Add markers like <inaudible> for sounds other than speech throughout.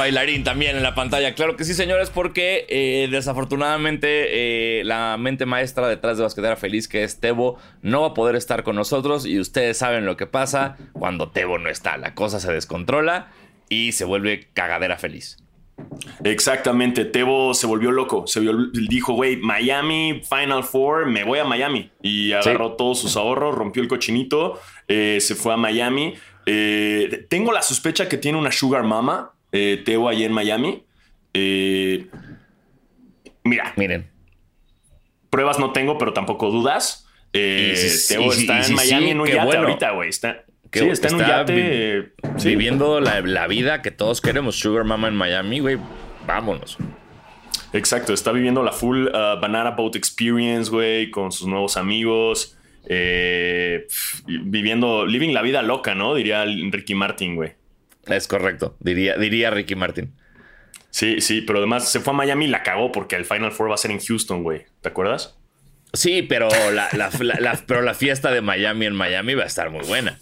bailarín también en la pantalla. Claro que sí, señores, porque eh, desafortunadamente eh, la mente maestra detrás de Basquetera Feliz, que es Tebo, no va a poder estar con nosotros y ustedes saben lo que pasa cuando Tebo no está. La cosa se descontrola y se vuelve cagadera feliz. Exactamente, Tebo se volvió loco, se dijo, güey, Miami Final Four, me voy a Miami. Y agarró todos sus ahorros, rompió el cochinito, eh, se fue a Miami. Eh, tengo la sospecha que tiene una Sugar Mama, eh, Tebo, allí en Miami. mira. Miren. Pruebas no tengo, pero tampoco dudas. Tebo está en Miami en un yate ahorita, güey. Está, sí, está, en un yate. viviendo la, vida que todos queremos. Sugar Mama en Miami, güey. Vámonos. Exacto, está viviendo la full uh, Banana Boat Experience, güey, con sus nuevos amigos. Eh, viviendo, living la vida loca, ¿no? Diría Ricky Martin, güey. Es correcto, diría, diría Ricky Martin. Sí, sí, pero además se fue a Miami y la cagó porque el Final Four va a ser en Houston, güey. ¿Te acuerdas? Sí, pero pero la fiesta de Miami en Miami va a estar muy buena.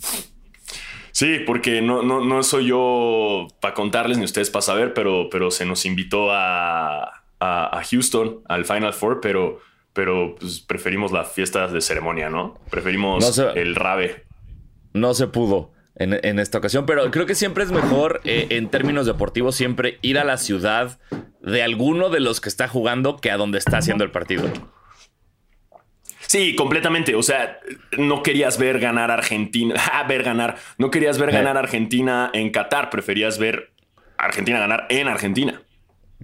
Sí, porque no, no, no soy yo para contarles ni ustedes para saber, pero, pero se nos invitó a, Houston, al Final Four, pero, pero pues, preferimos las fiestas de ceremonia, ¿no? Preferimos el rave. No se pudo en, esta ocasión, pero creo que siempre es mejor, eh, en términos deportivos, siempre ir a la ciudad de alguno de los que está jugando que a donde está haciendo el partido. Sí, completamente. O sea, no querías ver ganar Argentina, <laughs> ah, ver ganar, no querías ver ganar Argentina en Qatar, preferías ver Argentina ganar en Argentina.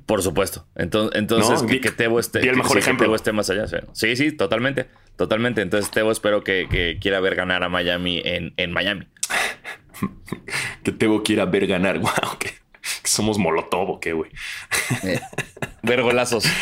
Por supuesto. Entonces, entonces que, Tebo esté, el mejor ejemplo. esté más allá. Sí, sí, totalmente. Totalmente. Entonces, Tebo espero que, quiera ver ganar a Miami en, en Miami. Que Tebo quiera ver ganar. <laughs> Wow, que, somos Molotov, ¿qué, güey? Eh, ver golazos. <laughs>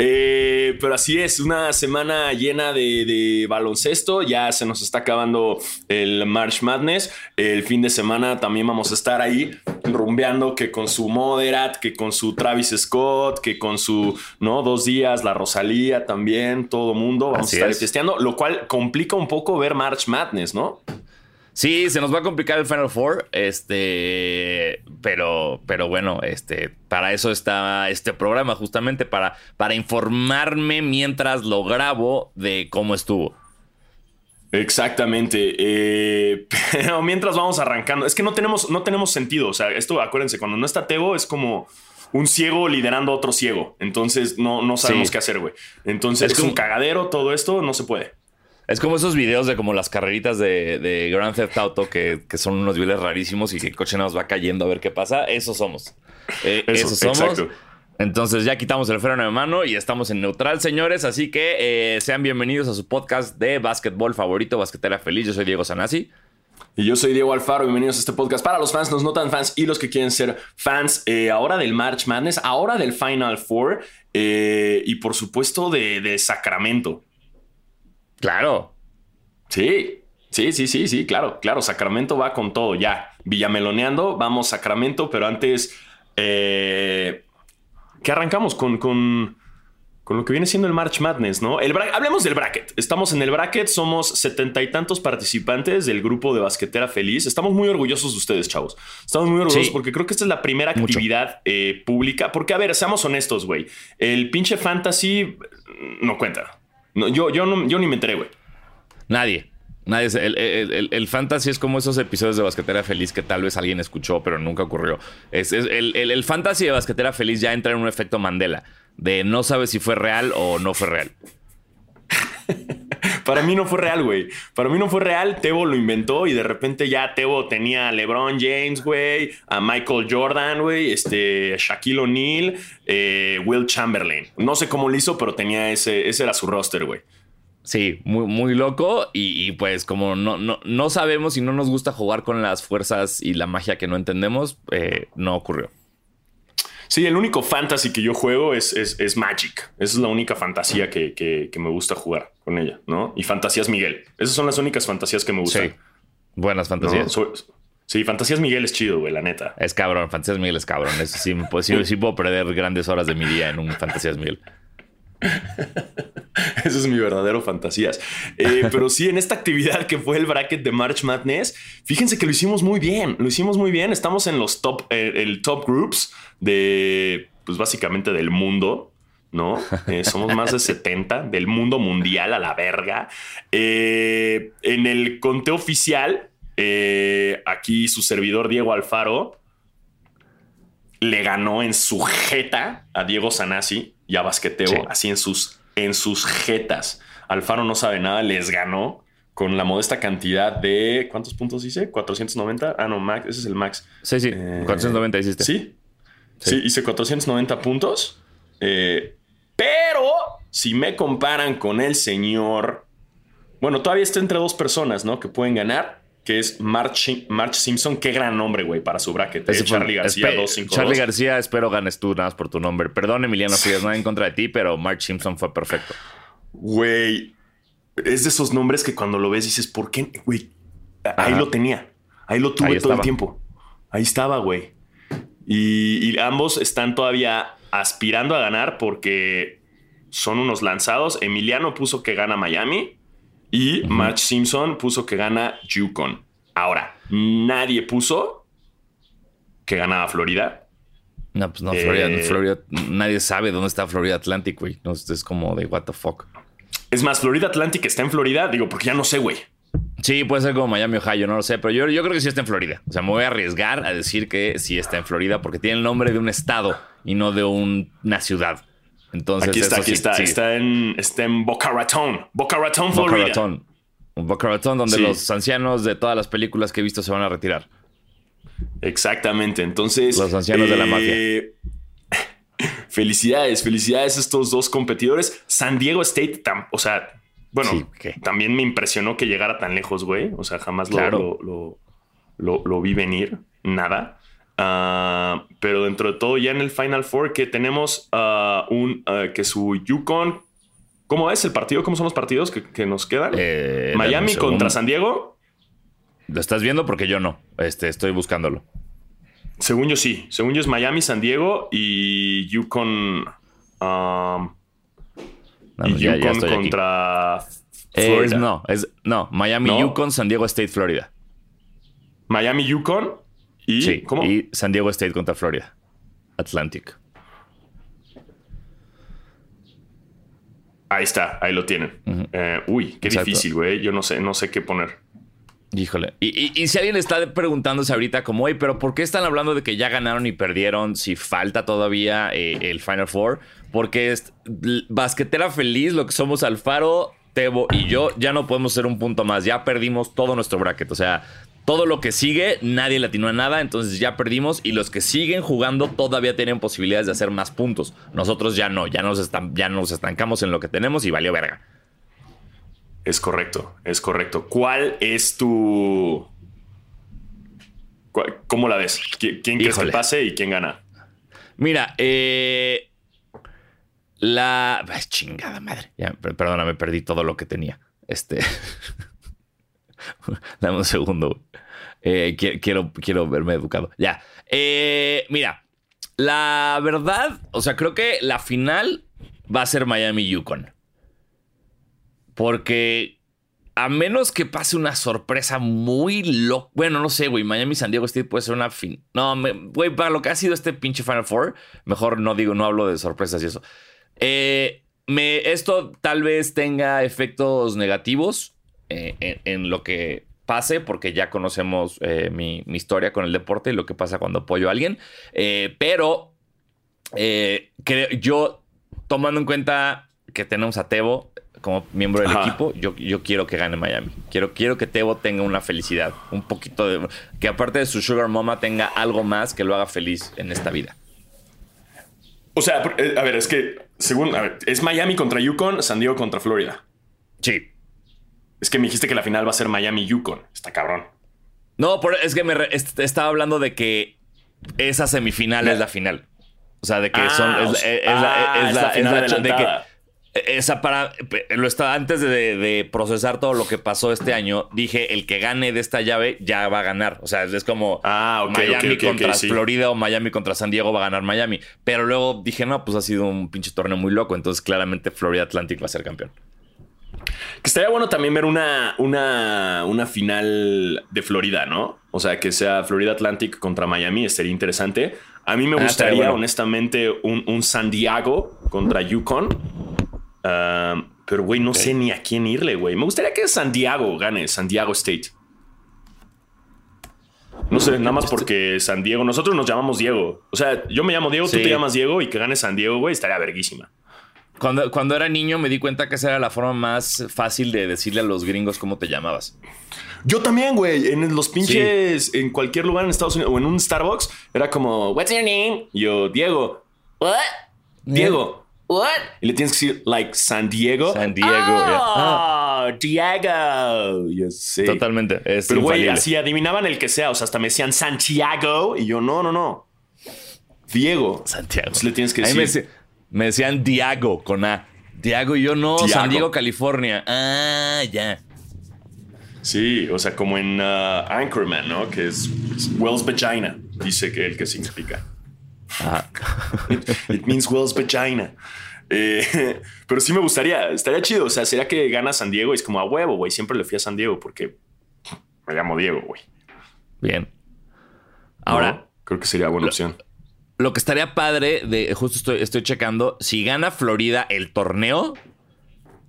Eh, pero así es, una semana llena de, baloncesto. Ya se nos está acabando el March Madness. El fin de semana también vamos a estar ahí rumbeando que con su Moderat, que con su Travis Scott, que con su, ¿no? Dos días, la Rosalía también, todo mundo. Vamos a estar testeando, lo cual complica un poco ver March Madness, ¿no? Sí, se nos va a complicar el Final Four, este, pero, pero bueno, este, para eso está este programa, justamente para, para informarme mientras lo grabo de cómo estuvo. Exactamente. Eh, <laughs> pero mientras vamos arrancando, es que no tenemos, no tenemos sentido. O sea, esto, acuérdense, cuando no está Tebo es como un ciego liderando a otro ciego. Entonces no, no sabemos qué hacer, güey. Entonces es, un cagadero, todo esto no se puede. Es como esos videos de como las carreritas de, de Grand Theft Auto que, son unos videos rarísimos y que el coche nos va cayendo a ver qué pasa. Esos somos. Eh, esos somos. Entonces ya quitamos el freno de mano y estamos en neutral, señores. Así que eh, sean bienvenidos a su podcast de básquetbol favorito, Basquetera Feliz. Yo soy Diego Sanasi. Y yo soy Diego Alfaro, bienvenidos a este podcast para los fans, los no tan fans y los que quieren ser fans eh, ahora del March Madness, ahora del Final Four y por supuesto de, de Sacramento. Claro. Sí, sí, sí, sí, sí, claro, claro. Sacramento va con todo ya. Villameloneando, vamos Sacramento, pero antes, eh, ¿qué arrancamos con, con, con, lo que viene siendo el March Madness, no? El hablemos del bracket. Estamos en el bracket, somos setenta y tantos participantes del grupo de Basquetera Feliz. Estamos muy orgullosos de ustedes, chavos. Estamos muy orgullosos porque creo que esta es la primera actividad eh, pública. Porque, a ver, seamos honestos, güey. El pinche fantasy no cuenta yo, yo, no, yo ni me enteré, güey. Nadie. Nadie. El, el, fantasy es como esos episodios de Basquetera Feliz que tal vez alguien escuchó, pero nunca ocurrió. Es, el, fantasy de Basquetera Feliz ya entra en un efecto Mandela. De no sabes si fue real o no fue real. Para mí no fue real, güey. Para mí no fue real. Tebo lo inventó y de repente ya Tebo tenía a LeBron James, güey, a Michael Jordan, güey, este, Shaquille O'Neal, eh, Will Chamberlain. No sé cómo lo hizo, pero tenía ese, ese era su roster, güey. Sí, muy, muy loco. Y, pues, como no, no, no, sabemos y no nos gusta jugar con las fuerzas y la magia que no entendemos, eh, no ocurrió. Sí, el único fantasy que yo juego es, es, Magic. Esa es la única fantasía que, me gusta jugar con ella, ¿no? Y Fantasías Miguel. Esas son las únicas fantasías que me gustan. Sí. Buenas fantasías. sí, Fantasías Miguel es chido, güey, la neta. Es cabrón, Fantasías Miguel es cabrón. sí, pues, <laughs> sí, sí puedo perder grandes horas de mi día en un Fantasías Miguel. <laughs> <laughs> Eso es mi verdadero fantasías. Eh, pero sí, en esta actividad que fue el bracket de March Madness, fíjense que lo hicimos muy bien. Lo hicimos muy bien. Estamos en los top, eh, el top groups de, pues básicamente del mundo. ¿no? Eh, somos más de 70 del mundo mundial a la verga. en el conteo oficial, aquí su servidor Diego Alfaro le ganó en su jeta a Diego Sanasi y a Basqueteo, así en sus, en sus jetas. Alfaro no sabe nada, les ganó con la modesta cantidad de. ¿Cuántos puntos hice? ¿490? Ah, no, Max, ese es el Max. Sí, sí, 490 eh, hiciste. ¿Sí? ¿Sí? hice 490 puntos. Eh, pero si me comparan con el señor. Bueno, todavía está entre dos personas, ¿no? Que pueden ganar que es March, March Simpson. Qué gran nombre, güey, para su bracket. ¿eh? Charlie García 252. Charlie García, espero ganes tú nada más por tu nombre. Perdón, Emiliano Frías, nada en contra de ti, pero March Simpson fue perfecto. Güey, es de esos nombres que cuando lo ves dices, ¿por qué? Güey, ahí lo tenía. Ahí lo tuve todo el tiempo. Ahí estaba, güey. Y, ambos están todavía aspirando a ganar porque son unos lanzados. Emiliano puso que gana Miami y March Simpson puso que gana Yukon. Ahora, nadie puso que ganaba Florida. No, pues no, Florida, eh, Florida, nadie sabe dónde está Florida Atlantic, güey. No, es como de what the fuck. Es más, Florida Atlantic está en Florida, digo, porque ya no sé, güey. Sí, puede ser como Miami, Ohio, no lo sé, pero yo, yo creo que sí está en Florida. O sea, me voy a arriesgar a decir que sí está en Florida porque tiene el nombre de un estado y no de una ciudad. Entonces, aquí está, aquí está. Está, en, está en Boca Raton. Boca Raton, Florida. Boca Raton. Boca Raton, donde los ancianos de todas las películas que he visto se van a retirar. Exactamente. Entonces. Los ancianos de la mafia. Eh, <laughs> felicidades, felicidades a estos dos competidores. San Diego State, o sea, bueno, también me impresionó que llegara tan lejos, güey. O sea, jamás lo, lo, lo, vi venir. Nada. Ah, pero dentro de todo, ya en el Final Four, que tenemos uh, un uh, que su Yukon. ¿Cómo es el partido? ¿Cómo son los partidos que, nos quedan? Eh, Miami contra San Diego. Lo estás viendo porque yo no. Este, estoy buscándolo. Según yo sí. Según yo es Miami, San Diego y Yukon. Um, y Yukon contra Florida. no, es no. Miami, Yukon, San Diego State, Florida. Miami, Yukon. ¿Y, ¿cómo? y San Diego State contra Florida. Atlantic. Ahí está, ahí lo tienen. Eh, uy, qué difícil, güey. Yo no sé, no sé qué poner. Híjole. Y, si alguien está preguntándose ahorita como, oye, pero ¿por qué están hablando de que ya ganaron y perdieron si falta todavía eh, el Final Four? Porque es basquetera feliz, lo que somos Alfaro, Tebo y yo, ya no podemos ser un punto más. Ya perdimos todo nuestro bracket. O sea, todo lo que sigue, nadie latinó a nada, entonces ya perdimos y los que siguen jugando todavía tienen posibilidades de hacer más puntos. Nosotros ya no, ya nos, ya nos estancamos en lo que tenemos y valió verga. Es correcto, es correcto. ¿Cuál es tu... ¿Cómo la ves? ¿Quién crees que pase y quién gana? Mira, eh... La... chingada madre. Ya, perdóname, perdí todo lo que tenía. Este... <laughs> Dame un segundo. Eh, quiero, quiero verme educado. Ya. Eh, mira, la verdad, o sea, creo que la final va a ser Miami-Yukon. Porque a menos que pase una sorpresa muy loca. Bueno, no sé, güey. Miami San Diego State puede ser una fin. No, güey, para lo que ha sido este pinche Final Four, mejor no digo, no hablo de sorpresas y eso. Eh, me, esto tal vez tenga efectos negativos en, lo que pase, porque ya conocemos eh, mi, historia con el deporte y lo que pasa cuando apoyo a alguien. Eh, pero eh, yo, tomando en cuenta que tenemos a Tebo como miembro del equipo, yo, yo, quiero que gane Miami. Quiero, quiero que Tebo tenga una felicidad, un poquito de... Que aparte de su Sugar Mama tenga algo más que lo haga feliz en esta vida. O sea, a ver, es que, según, es Miami contra Yukon, San Diego contra Florida. Sí. Es que me dijiste que la final va a ser Miami-Yukon. Está cabrón. No, es que me estaba hablando de que esa semifinal es la final. O sea, de que ah, son. Es, la, final de que, esa para. Lo estaba antes de, procesar todo lo que pasó este año. Dije: el que gane de esta llave ya va a ganar. O sea, es como ah, Miami contra Florida o Miami contra San Diego va a ganar Miami. Pero luego dije: no, pues ha sido un pinche torneo muy loco. Entonces, claramente, Florida Atlantic va a ser campeón. Que estaría bueno también ver una, una, una final de Florida, ¿no? O sea, que sea Florida Atlantic contra Miami, estaría interesante. A mí me ah, gustaría, honestamente, un, San Diego contra Yukon. Pero, güey, no sé ni a quién irle, güey. Me gustaría que San Diego gane, San Diego State. No sé, nada más este porque San Diego, nosotros nos llamamos Diego. O sea, yo me llamo Diego, tú te llamas Diego y que gane San Diego, güey, estaría verguísima. Cuando, cuando era niño me di cuenta que esa era la forma más fácil de decirle a los gringos cómo te llamabas. Yo también, güey. En los pinches, en cualquier lugar en Estados Unidos o en un Starbucks, era como, What's your name? yo, Diego. What? Diego. What? Y le tienes que decir, like, San Diego. San Diego. Oh, Diego. Yo sé. Totalmente. Pero, güey, así adivinaban el que sea. O sea, hasta me decían Santiago. Y yo, no, no, no. Diego. Santiago. Entonces le tienes que decir. Me, decían Diago con A. Diago y yo no, San Diego, California. Ah, ya. Sí, o sea, como en uh, Anchorman, ¿no? Que es Wells Vagina, dice que el que significa. Ah. <laughs> It means Wells Vagina. Eh, <laughs> pero sí me gustaría, estaría chido. O sea, sería que gana San Diego y es como a huevo, güey. Siempre le fui a San Diego porque me llamo Diego, güey. Bien. Ahora. Creo que sería buena opción. Lo que estaría padre, de justo estoy, estoy checando, si gana Florida el torneo,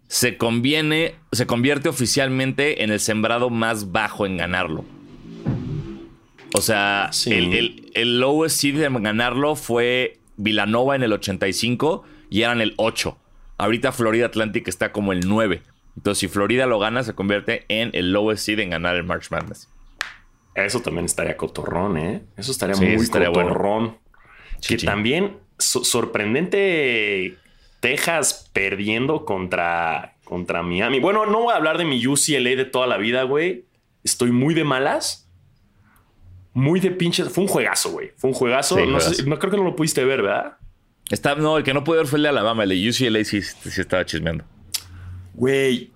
se conviene, se convierte oficialmente en el sembrado más bajo en ganarlo. O sea, el, el, lowest seed en ganarlo fue Villanova en el 85 y eran el 8. Ahorita Florida Atlantic está como el 9. Entonces, si Florida lo gana, se convierte en el lowest seed en ganar el March Madness. Eso también estaría cotorrón, ¿eh? Eso estaría muy estaría cotorrón. Que también sorprendente Texas perdiendo contra, contra Miami. Bueno, no voy a hablar de mi UCLA de toda la vida, güey. Estoy muy de malas muy de pinches. Fue un juegazo, güey. Fue un juegazo. no, creo que no lo pudiste ver, ¿verdad? Está, no, el que no pude ver fue el de Alabama. El de UCLA sí, sí estaba chismeando. Güey,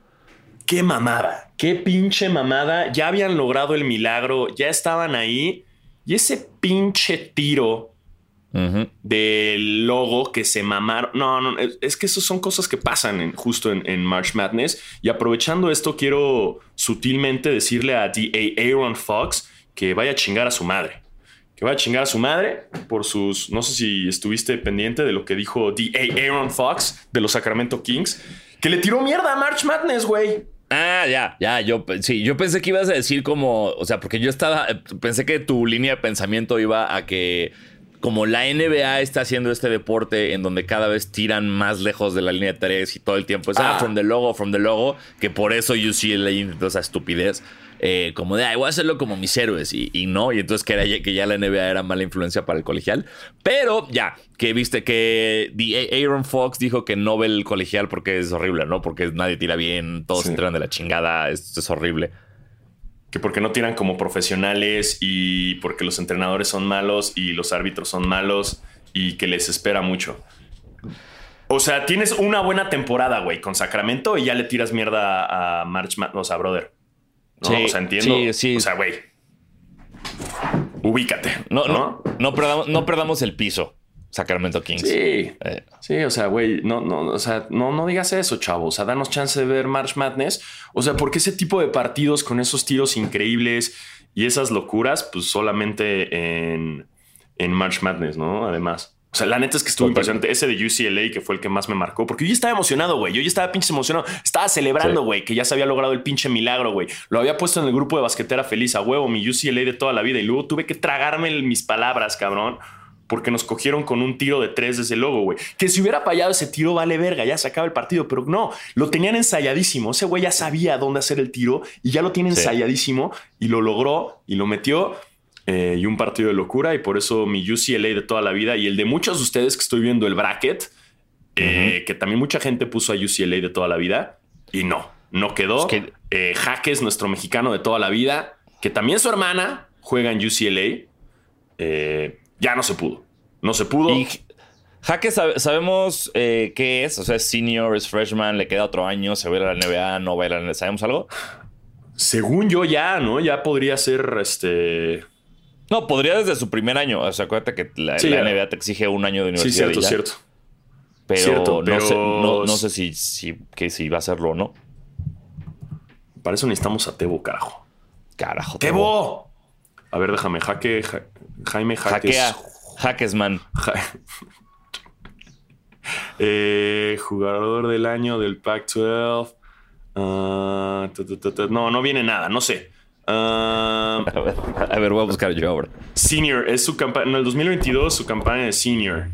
qué mamada. Qué pinche mamada. Ya habían logrado el milagro. Ya estaban ahí. Y ese pinche tiro del logo que se mamaron. No, no, es, que eso son cosas que pasan justo en, en, March Madness. Y aprovechando esto, quiero sutilmente decirle a D.A. Aaron Fox que vaya a chingar a su madre. Que vaya a chingar a su madre por sus. No sé si estuviste pendiente de lo que dijo D.A. Aaron Fox de los Sacramento Kings, que le tiró mierda a March Madness, güey. Ah, ya, ya, yo sí, yo pensé que ibas a decir como, o sea, porque yo estaba, pensé que tu línea de pensamiento iba a que como la NBA está haciendo este deporte en donde cada vez tiran más lejos de la línea de tres y todo el tiempo es ah, ah. from the logo, from the logo, que por eso UCLA intentó esa estupidez. Eh, como de, ay, voy a hacerlo como mis héroes. Y, no, y entonces que, era, que ya la NBA era mala influencia para el colegial. Pero ya, que viste que Aaron Fox dijo que no ve el colegial porque es horrible, ¿no? Porque nadie tira bien, todos entran de la chingada, es, es horrible que porque no tiran como profesionales y porque los entrenadores son malos y los árbitros son malos y que les espera mucho. O sea, tienes una buena temporada, güey, con Sacramento y ya le tiras mierda a March Madness, a Brother. Sí, o sea, entiendo. Sí, sí. O sea, güey. Ubícate. No, no, no, perdamos, no perdamos el piso. Sacramento Kings. Sí. Eh. Sí, o sea, güey, no, no, o sea, no, no digas eso, chavo. O sea, danos chance de ver March Madness. O sea, porque ese tipo de partidos con esos tiros increíbles y esas locuras, pues solamente en, en March Madness, ¿no? Además. O sea, la neta es que estuvo impresionante. Ese de UCLA, que fue el que más me marcó, porque yo ya estaba emocionado, güey. Yo ya estaba pinche emocionado. Estaba celebrando, güey, que ya se había logrado el pinche milagro, güey. Lo había puesto en el grupo de basquetera feliz a huevo, mi UCLA de toda la vida. Y luego tuve que tragarme mis palabras, cabrón, porque nos cogieron con un tiro de tres desde el logo, güey. Que si hubiera fallado ese tiro, vale verga, ya se acaba el partido. Pero no, lo tenían ensayadísimo. Ese güey ya sabía dónde hacer el tiro y ya lo tiene ensayadísimo y lo logró y lo metió. Eh, y un partido de locura y por eso mi UCLA de toda la vida y el de muchos de ustedes que estoy viendo el bracket, eh, que también mucha gente puso a UCLA de toda la vida y no, no quedó. que... Eh, Jaques, nuestro mexicano de toda la vida, que también su hermana juega en UCLA, ya no se pudo. No se pudo. Y Jaques sabemos qué es, o sea, es senior, es freshman, le queda otro año, se va a la NBA, no va a la NBA, ¿sabemos algo? Según yo ya, ¿no? Ya podría ser este no, podría desde su primer año. O sea, acuérdate que la, NBA te exige un año de universidad. Sí, cierto, cierto. Pero, no sé, no, sé si, si, que si va a hacerlo o no. Para eso necesitamos a Tebo, carajo. Carajo. ¡Tebo! A ver, déjame. Jaque. Jaime Jaques. Hackea. Hackesman. <laughs> Eh, jugador del año del Pac-12. Ah, no, no viene nada. No sé. Ah, <laughs> a, ver, voy a buscar yo ahora. Senior. Es su campaña. En el 2022, su campaña de senior.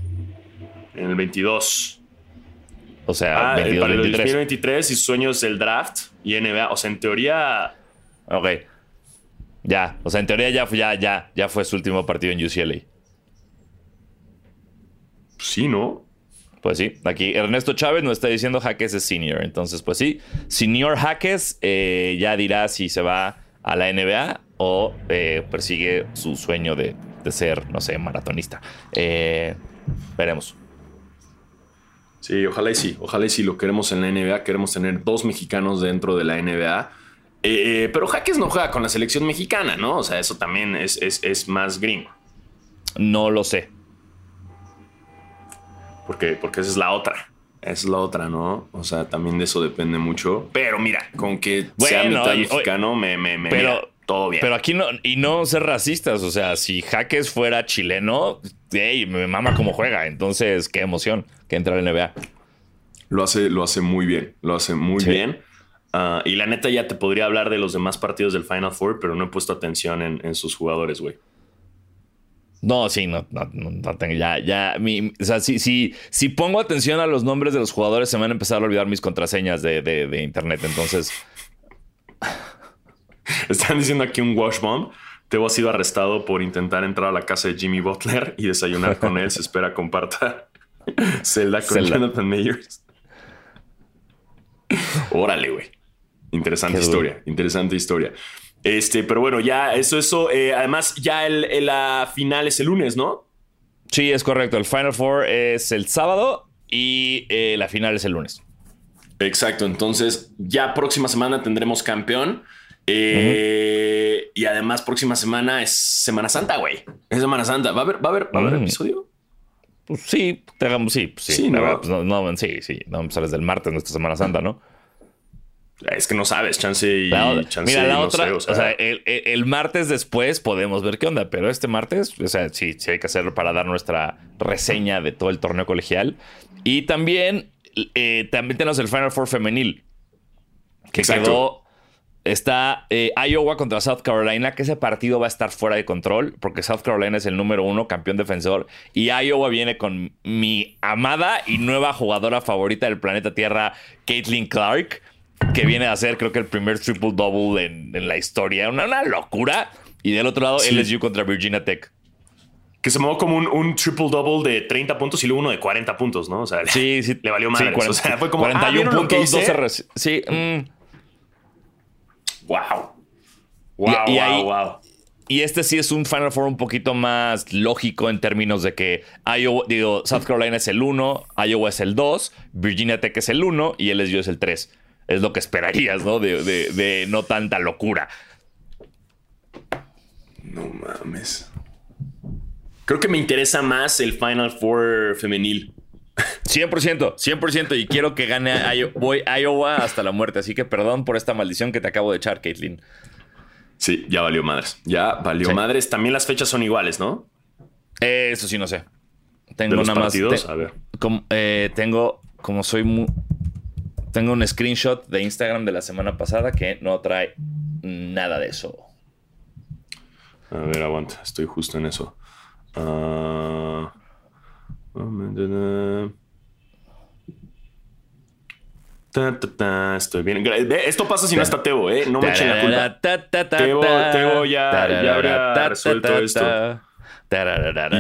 En el 22. O sea, ah, para el 2023 y sueños del draft y NBA. O sea, en teoría. Ok. Ya, o sea, en teoría ya, ya, ya, ya fue su último partido en UCLA. Sí, ¿no? Pues sí, aquí Ernesto Chávez nos está diciendo Jaques es senior. Entonces, pues sí, senior Jaques eh, ya dirá si se va a la NBA o eh, persigue su sueño de, ser, no sé, maratonista. Eh, veremos. Sí, ojalá y sí, ojalá y sí lo queremos en la NBA. Queremos tener dos mexicanos dentro de la NBA. Pero Jaques no juega con la selección mexicana, ¿no? O sea, eso también es, es más gringo. No lo sé porque, porque esa es la otra. Es la otra, ¿no? O sea, también de eso depende mucho. Pero mira, con que sea mitad mexicano, me, me, me pero, todo bien. Pero aquí no, y no ser racistas. O sea, si Jaques fuera chileno, hey, me mama cómo juega. Entonces, qué emoción que entra en NBA. Lo hace, lo hace muy bien. Lo hace muy bien. Ah, y la neta, ya te podría hablar de los demás partidos del Final Four, pero no he puesto atención en, en sus jugadores, güey. No, sí, no, no, no, tengo. Ya, ya. Mi, o sea, si, si, si pongo atención a los nombres de los jugadores, se me van a empezar a olvidar mis contraseñas de, de, internet. Entonces. <laughs> Están diciendo aquí un wash bomb. Teo ha sido arrestado por intentar entrar a la casa de Jimmy Butler y desayunar con él. Se espera comparta <laughs> celda con Jonathan Mayers. Órale, güey. Interesante historia. Interesante historia. Este, pero bueno, ya eso, eso. Eh, además, ya el, la final es el lunes, ¿no? Sí, es correcto. El Final Four es el sábado y eh, la final es el lunes. Exacto. Entonces, ya próxima semana tendremos campeón. Eh, y además, próxima semana es Semana Santa, güey. Es Semana Santa. ¿Va a haber, va a haber, ¿va a haber mm. episodio? Pues sí, te hagamos, sí, pues sí. Sí, no, pues no, sí, sí. No, pues sales del martes, nuestra Semana Santa, ¿no? Es que no sabes, chance y chance Mira, la otra, o sea, el, martes después podemos ver qué onda, pero este martes, o sea, sí, sí hay que hacerlo para dar nuestra reseña de todo el torneo colegial. Y también, eh, también tenemos el Final Four femenil, que quedó, está eh, Iowa contra South Carolina, que ese partido va a estar fuera de control, porque South Carolina es el número uno, campeón defensor, y Iowa viene con mi amada y nueva jugadora favorita del planeta Tierra, Caitlin Clark que viene a ser, creo que el primer triple double en, la historia. Una, locura. Y del otro lado, LSU contra Virginia Tech. Que se movió como un, triple double de 30 puntos y luego uno de 40 puntos, ¿no? O sea, sí, <laughs> sí, le valió madre. o sea, fue como 41 ah, puntos, 12 Sí. Wow. Wow, y, wow, wow. Y este sí es un Final Four un poquito más lógico en términos de que Iowa, digo, South Carolina es el 1, Iowa es el 2, Virginia Tech es el 1 y LSU es el 3 es lo que esperarías, ¿no? De, no tanta locura. No mames. Creo que me interesa más el Final Four femenil. 100%, 100%. Y quiero que gane voy Iowa hasta la muerte. Así que perdón por esta maldición que te acabo de echar, Caitlin. Sí, ya valió madres. Ya valió madres. También las fechas son iguales, ¿no? Eso sí, no sé. Tengo una más. a ver. Eh, tengo, como soy muy, tengo un screenshot de Instagram de la semana pasada que no trae nada de eso. A ver, aguanta, estoy justo en eso. Ah, estoy bien. Esto pasa si no está Tebo, ¿eh? No me echen la culpa. Tebo, Tebo ya, ya habrá resuelto esto.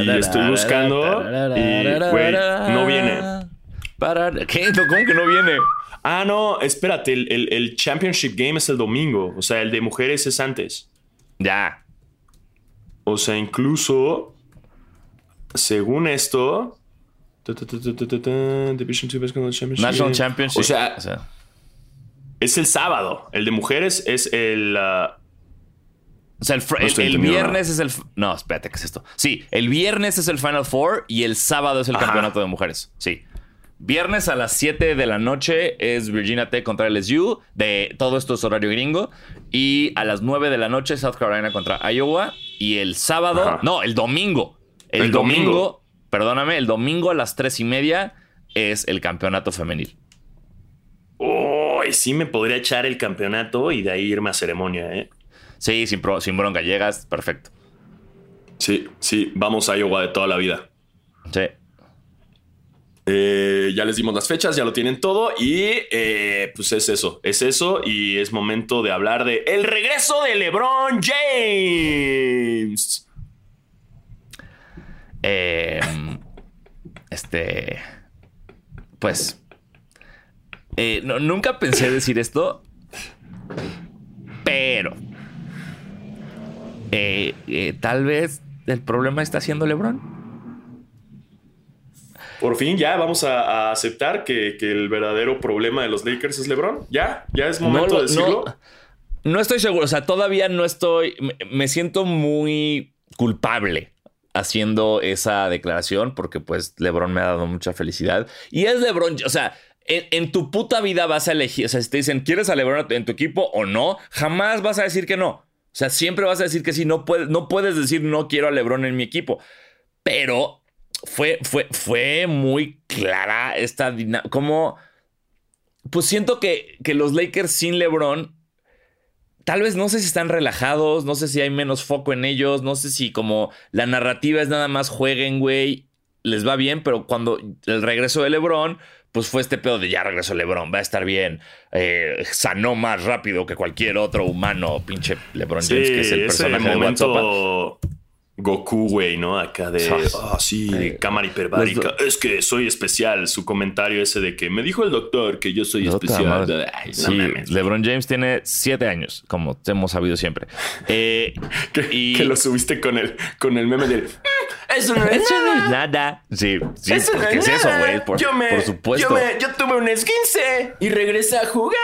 Y estoy buscando y, güey, no viene. ¿Qué? ¿Cómo que no viene? Ah, no, espérate, el, Championship Game es el domingo. O sea, el de mujeres es antes. Ya. O sea, incluso, según esto... National Championship. O sea, es el sábado. El de mujeres es el... Uh, o sea, el, viernes es el. No, espérate, ¿qué es esto? Sí, el viernes es el Final Four y el sábado es el campeonato de mujeres. Sí. Viernes a las 7 de la noche es Virginia Tech contra LSU. De todo esto es horario gringo. Y a las 9 de la noche South Carolina contra Iowa. Y el sábado, no, el domingo. El, domingo, perdóname, el domingo a las 3 y media es el campeonato femenil. Oh, sí me podría echar el campeonato y de ahí irme a ceremonia, ¿eh? Sí, sin, sin bronca, llegas, perfecto. Sí, sí, vamos a Iowa de toda la vida. Sí. Eh, ya les dimos las fechas, ya lo tienen todo y eh, pues es eso, es eso y es momento de hablar de el regreso de LeBron James. Em, este, pues, eh, nunca pensé decir esto, pero tal vez el problema está siendo LeBron por fin ya vamos a, aceptar que, el verdadero problema de los Lakers es LeBron. Ya, ya es momento de decirlo. No, estoy seguro, o sea, todavía no estoy, me, siento muy culpable haciendo esa declaración porque pues LeBron me ha dado mucha felicidad. Y es LeBron, o sea, en, tu puta vida vas a elegir, o sea, si te dicen, ¿quieres a LeBron en tu equipo o no? Jamás vas a decir que no. O sea, siempre vas a decir que sí, no, puedes, no puedes decir no quiero a LeBron en mi equipo. Pero fue, fue, fue muy clara esta dinámica. Como, pues siento que, que los Lakers sin LeBron, tal vez no sé si están relajados, no sé si hay menos foco en ellos, no sé si como la narrativa es nada más jueguen, güey, les va bien, pero cuando el regreso de LeBron, pues fue este pedo de ya regresó LeBron, va a estar bien, eh, sanó más rápido que cualquier otro humano, pinche LeBron James, que es el personaje de WhatsApp. Goku, güey, ¿no? Acá de, ah, sí, cámara hiperbárica. Es que soy especial. Su comentario ese de que me dijo el doctor que yo soy especial. sí, LeBron James tiene siete años, como hemos sabido siempre. Eh, <laughs> y... que, lo subiste con el, con el meme del... Mm, eso no es, <laughs> nada. Sí, sí, eso no es, eso, güey? Por, supuesto. Yo, yo tuve un esquince y regresé a jugar.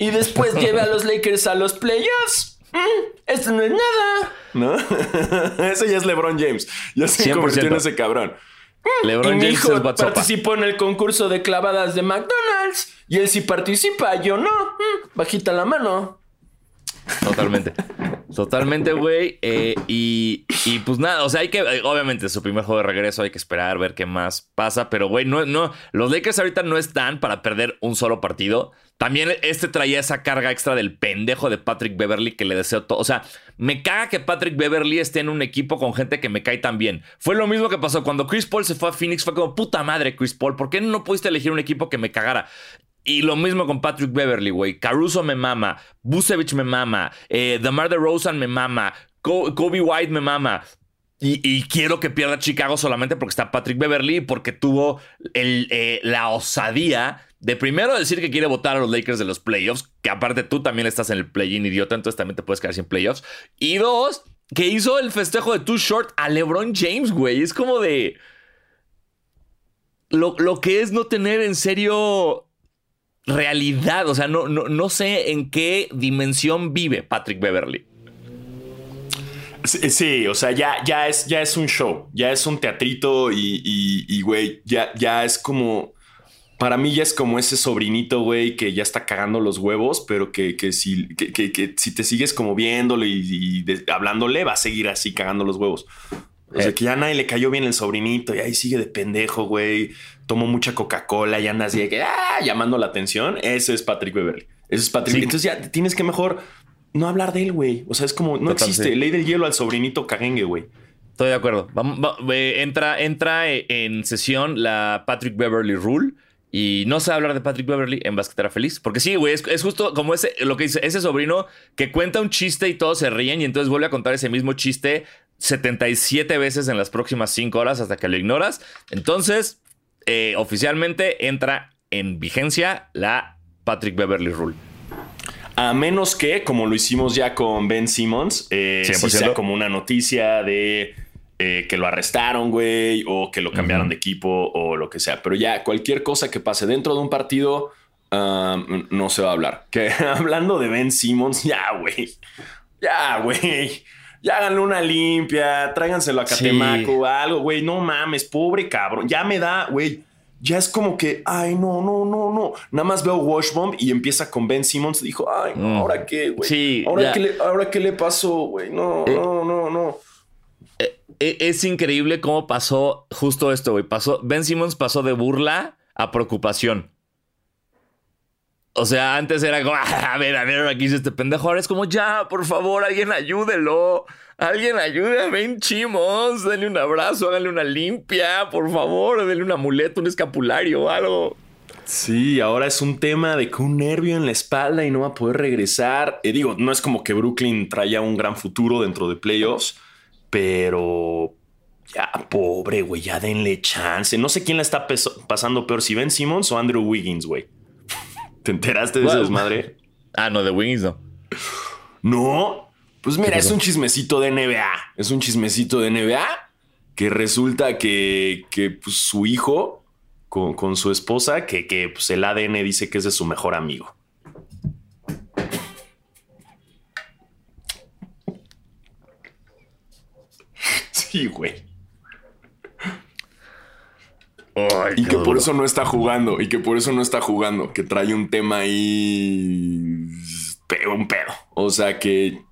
Y después llevé a los Lakers a los playoffs. <laughs> Mm, esto no es nada. ¿No? <laughs> Ese ya es LeBron James. Ya se convirtió en ese cabrón. LeBron James hijo participó en el concurso de clavadas de McDonald's. Y él sí participa, yo no. Mm, bajita la mano. Totalmente. Totalmente, güey. Eh, y, y, pues nada, o sea, hay que, obviamente, su primer juego de regreso hay que esperar, ver qué más pasa. Pero, güey, no, no, los Lakers ahorita no están para perder un solo partido. También este traía esa carga extra del pendejo de Patrick Beverly que le deseo todo. O sea, me caga que Patrick Beverly esté en un equipo con gente que me cae tan bien. Fue lo mismo que pasó cuando Chris Paul se fue a Phoenix. Fue como, puta madre, Chris Paul, ¿por qué no pudiste elegir un equipo que me cagara? Y lo mismo con Patrick Beverly, güey. Caruso me mama, Busevich me mama, eh, DeMar DeRozan me mama, Kobe White me mama. Y, quiero que pierda Chicago solamente porque está Patrick Beverly porque tuvo eh, la osadía de primero decir que quiere votar a los Lakers de los playoffs, que aparte tú también estás en el play-in idiota, entonces también te puedes quedar sin playoffs. Y dos, que hizo el festejo de Too Short a LeBron James, güey. Es como de... Lo, que es no tener en serio realidad. O sea, no, no, no sé en qué dimensión vive Patrick Beverly. Sí, o sea, ya, ya, es, ya es un show, ya es un teatrito y, güey, ya, ya es como para mí ya es como ese sobrinito, güey, que ya está cagando los huevos, pero que, si, que, si te sigues como viéndole y, hablándole, va a seguir así cagando los huevos. O sea, eh. que ya a nadie le cayó bien el sobrinito y ahí sigue de pendejo, güey. Tomó mucha Coca-Cola y anda así de que, ah, llamando la atención. Ese es Patrick Beverly. Ese es Patrick. Entonces ya tienes que mejor no hablar de él, güey. O sea, es como, no existe. Ley del hielo al sobrinito cagengue, güey. Estoy de acuerdo. entra, entra en sesión la Patrick Beverly Rule y no sé hablar de Patrick Beverly en Basquetera Feliz. Porque sí, güey, es, justo como ese, lo que dice, ese sobrino que cuenta un chiste y todos se ríen y entonces vuelve a contar ese mismo chiste 77 veces en las próximas 5 horas hasta que lo ignoras. Entonces, eh, oficialmente entra en vigencia la Patrick Beverly Rule. A menos que, como lo hicimos ya con Ben Simmons, eh, sea como una noticia de eh, que lo arrestaron, güey, o que lo cambiaron de equipo o lo que sea. Pero ya cualquier cosa que pase dentro de un partido no se va a hablar. Que <laughs> hablando de Ben Simmons, ya, güey. Ya, güey. Ya háganle una limpia, tráiganselo a Catemaco, algo, güey. No mames, pobre cabrón. Ya me da, güey. Ya es como que, ay, no, no, no, no. Nada más veo Washbomb y empieza con Ben Simmons. Dijo, ay, no, mm. ¿ahora qué, güey? Sí, ¿Ahora, qué le, ¿Ahora qué le pasó, güey? No, eh, no, no, no. Eh, eh, es increíble cómo pasó justo esto, güey. Pasó, Ben Simmons pasó de burla a preocupación. O sea, antes era como, <laughs> ah, a ver, a ver, aquí hizo este pendejo. Ahora es como, ya, por favor, alguien ayúdelo. Alguien ayude a Ben Chimos. Denle un abrazo, háganle una limpia, por favor. Denle un amuleto, un escapulario, algo. Sí, ahora es un tema de que un nervio en la espalda y no va a poder regresar. Y digo, no es como que Brooklyn traiga un gran futuro dentro de playoffs, pero ya, pobre, güey, ya denle chance. No sé quién la está pasando peor, si Ben Simmons o Andrew Wiggins, güey. ¿Te enteraste de esa desmadre? <laughs> Ah, no, de Wiggins no. No. Pues mira, es un chismecito de NBA. Es un chismecito de NBA que resulta que, que pues, su hijo con, su esposa, que, que pues, el ADN dice que es de su mejor amigo. <laughs> Sí, güey y que por eso no está jugando. Y que por eso no está jugando. Que trae un tema ahí. Un pedo. O sea que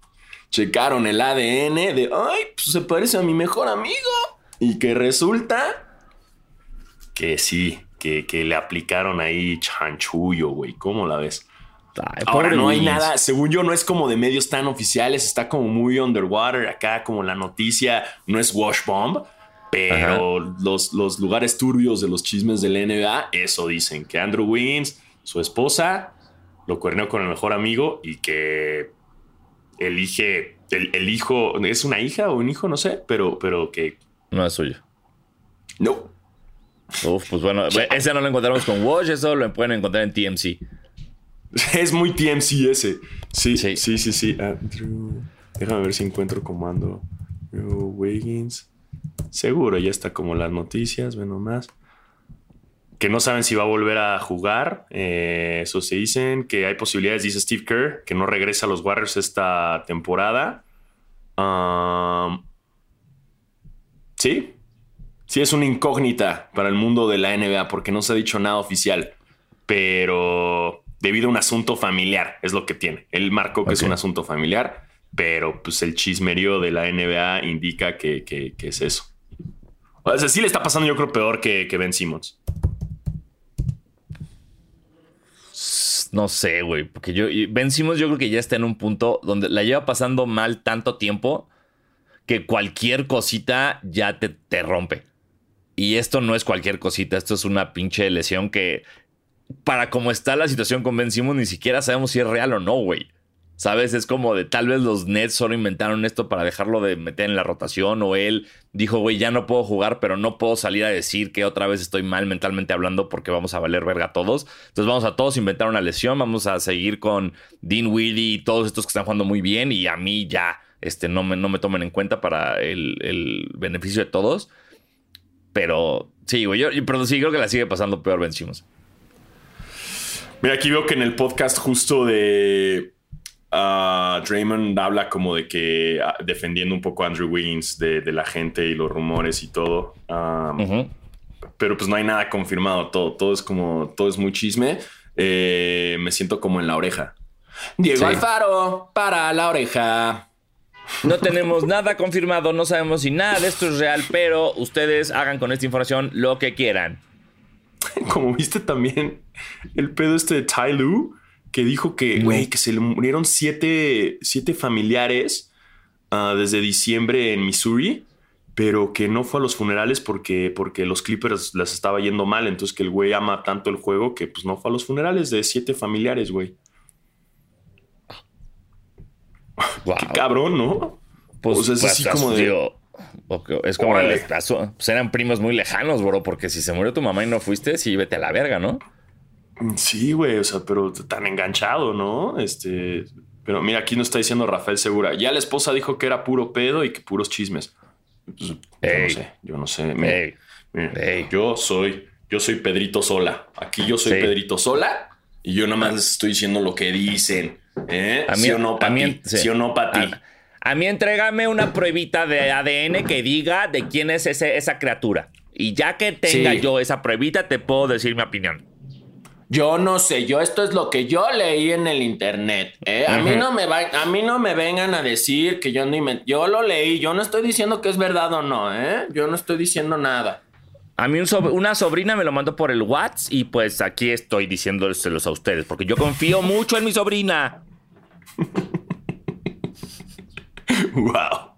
checaron el ADN de. Ay, pues se parece a mi mejor amigo. Y que resulta. Que sí. Que, le aplicaron ahí chanchullo, güey. ¿Cómo la ves? Ahora no hay nada, según yo, no es como de medios tan oficiales, está como muy underwater acá, como la noticia, no es Wash Bomb, pero los, los, lugares turbios de los chismes del NBA, eso dicen, que Andrew Wiggins, su esposa, lo cuerneó con el mejor amigo y que elige, el, el, hijo, ¿es una hija o un hijo? No sé, pero, pero que... No es suyo. No. Uf, pues bueno, <laughs> ese no lo encontramos con Watch, eso lo pueden encontrar en TMC. Es muy TMC ese. Sí, sí, sí, sí. sí. Déjame ver si encuentro comando. Wiggins. Seguro, ya está como las noticias, ve nomás. Que no saben si va a volver a jugar. Eh, eso se dicen. Que hay posibilidades, dice Steve Kerr, que no regresa a los Warriors esta temporada. sí. Sí, es una incógnita para el mundo de la NBA porque no se ha dicho nada oficial. Pero debido a un asunto familiar, es lo que tiene. Él marcó que es un asunto familiar, pero pues el chismerío de la NBA indica que es eso. O sea, sí le está pasando, yo creo, peor que, que Ben Simmons. No sé, güey. Porque yo. Ben Simmons, yo creo que ya está en un punto donde la lleva pasando mal tanto tiempo que cualquier cosita ya te, te rompe. Y esto no es cualquier cosita, esto es una pinche lesión que, para cómo está la situación con Ben Simmons, ni siquiera sabemos si es real o no, güey. ¿Sabes? Es como de tal vez los Nets solo inventaron esto para dejarlo de meter en la rotación o él dijo, güey, ya no puedo jugar, pero no puedo salir a decir que otra vez estoy mal mentalmente hablando porque vamos a valer verga a todos. Entonces vamos a todos inventar una lesión, vamos a seguir con Dean Weedy y todos estos que están jugando muy bien y a mí ya este, no, me, no me tomen en cuenta para el, beneficio de todos. Pero sí, güey, yo, pero sí creo que la sigue pasando peor, vencimos. Mira, aquí veo que en el podcast justo de Uh, Draymond habla como de que ah, defendiendo un poco a Andrew Wiggins de, la gente y los rumores y todo. Pero pues no hay nada confirmado. Todo, todo es como, todo es muy chisme. Eh, me siento como en la oreja. Diego Alfaro para la oreja. No tenemos nada confirmado, no sabemos si nada de esto es real, pero ustedes hagan con esta información lo que quieran. <laughs> Como viste también el pedo este de Ty Lue, que dijo que, güey, que se le murieron siete, familiares ah, desde diciembre en Missouri, pero que no fue a los funerales porque, porque los Clippers las estaba yendo mal. Entonces que el güey ama tanto el juego que pues no fue a los funerales de siete familiares, güey. Qué cabrón, ¿no? Pues, o sea, es pues, así como de... es como pues eran primos muy lejanos, bro, porque si se murió tu mamá y no fuiste, sí, vete a la verga, ¿no? Sí, güey, o sea, pero tan enganchado, ¿no? Este, pero mira, aquí nos está diciendo Rafael Segura. Ya la esposa dijo que era puro pedo y que puros chismes. Pues, yo no sé, yo no sé. yo soy, yo soy Pedrito Sola. Aquí yo soy Pedrito Sola y yo nada más les estoy diciendo lo que dicen. ¿eh? ¿Sí o no, para ti? ¿Sí o no, para ti? A, mí entrégame una pruebita de ADN que diga de quién es ese, esa criatura. Y ya que tenga yo esa pruebita, te puedo decir mi opinión. Yo no sé, yo esto es lo que yo leí en el internet. ¿eh? A, mí no me va, a mí no me vengan a decir que yo no Yo lo leí, yo no estoy diciendo que es verdad o no, ¿eh? Yo no estoy diciendo nada. A mí una sobrina me lo mandó por el WhatsApp y pues aquí estoy diciéndoselos a ustedes, porque yo confío mucho en mi sobrina. <laughs> wow.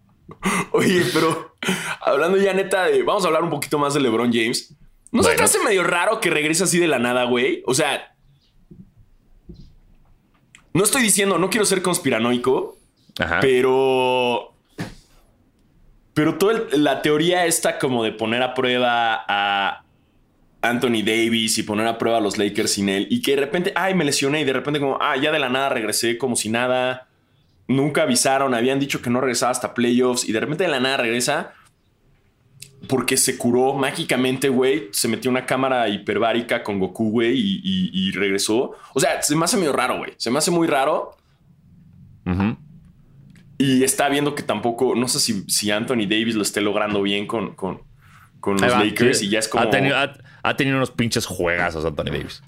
Oye, pero hablando ya neta de. Vamos a hablar un poquito más de LeBron James. ¿No se te hace medio raro que regrese así de la nada, güey? O sea. No estoy diciendo, no quiero ser conspiranoico, pero. Pero toda la teoría está como de poner a prueba a Anthony Davis y poner a prueba a los Lakers sin él y que de repente, ay, me lesioné y de repente como, ah, ya de la nada regresé como si nada. Nunca avisaron, habían dicho que no regresaba hasta playoffs y de repente de la nada regresa porque se curó mágicamente, güey. Se metió una cámara hiperbárica con Goku, güey, y, regresó. O sea, se me hace medio raro, güey. Se me hace muy raro. Y está viendo que tampoco, no sé si, Anthony Davis lo esté logrando bien con, con, los Lakers y ya es como. Ha tenido, unos pinches juegazos Anthony Davis.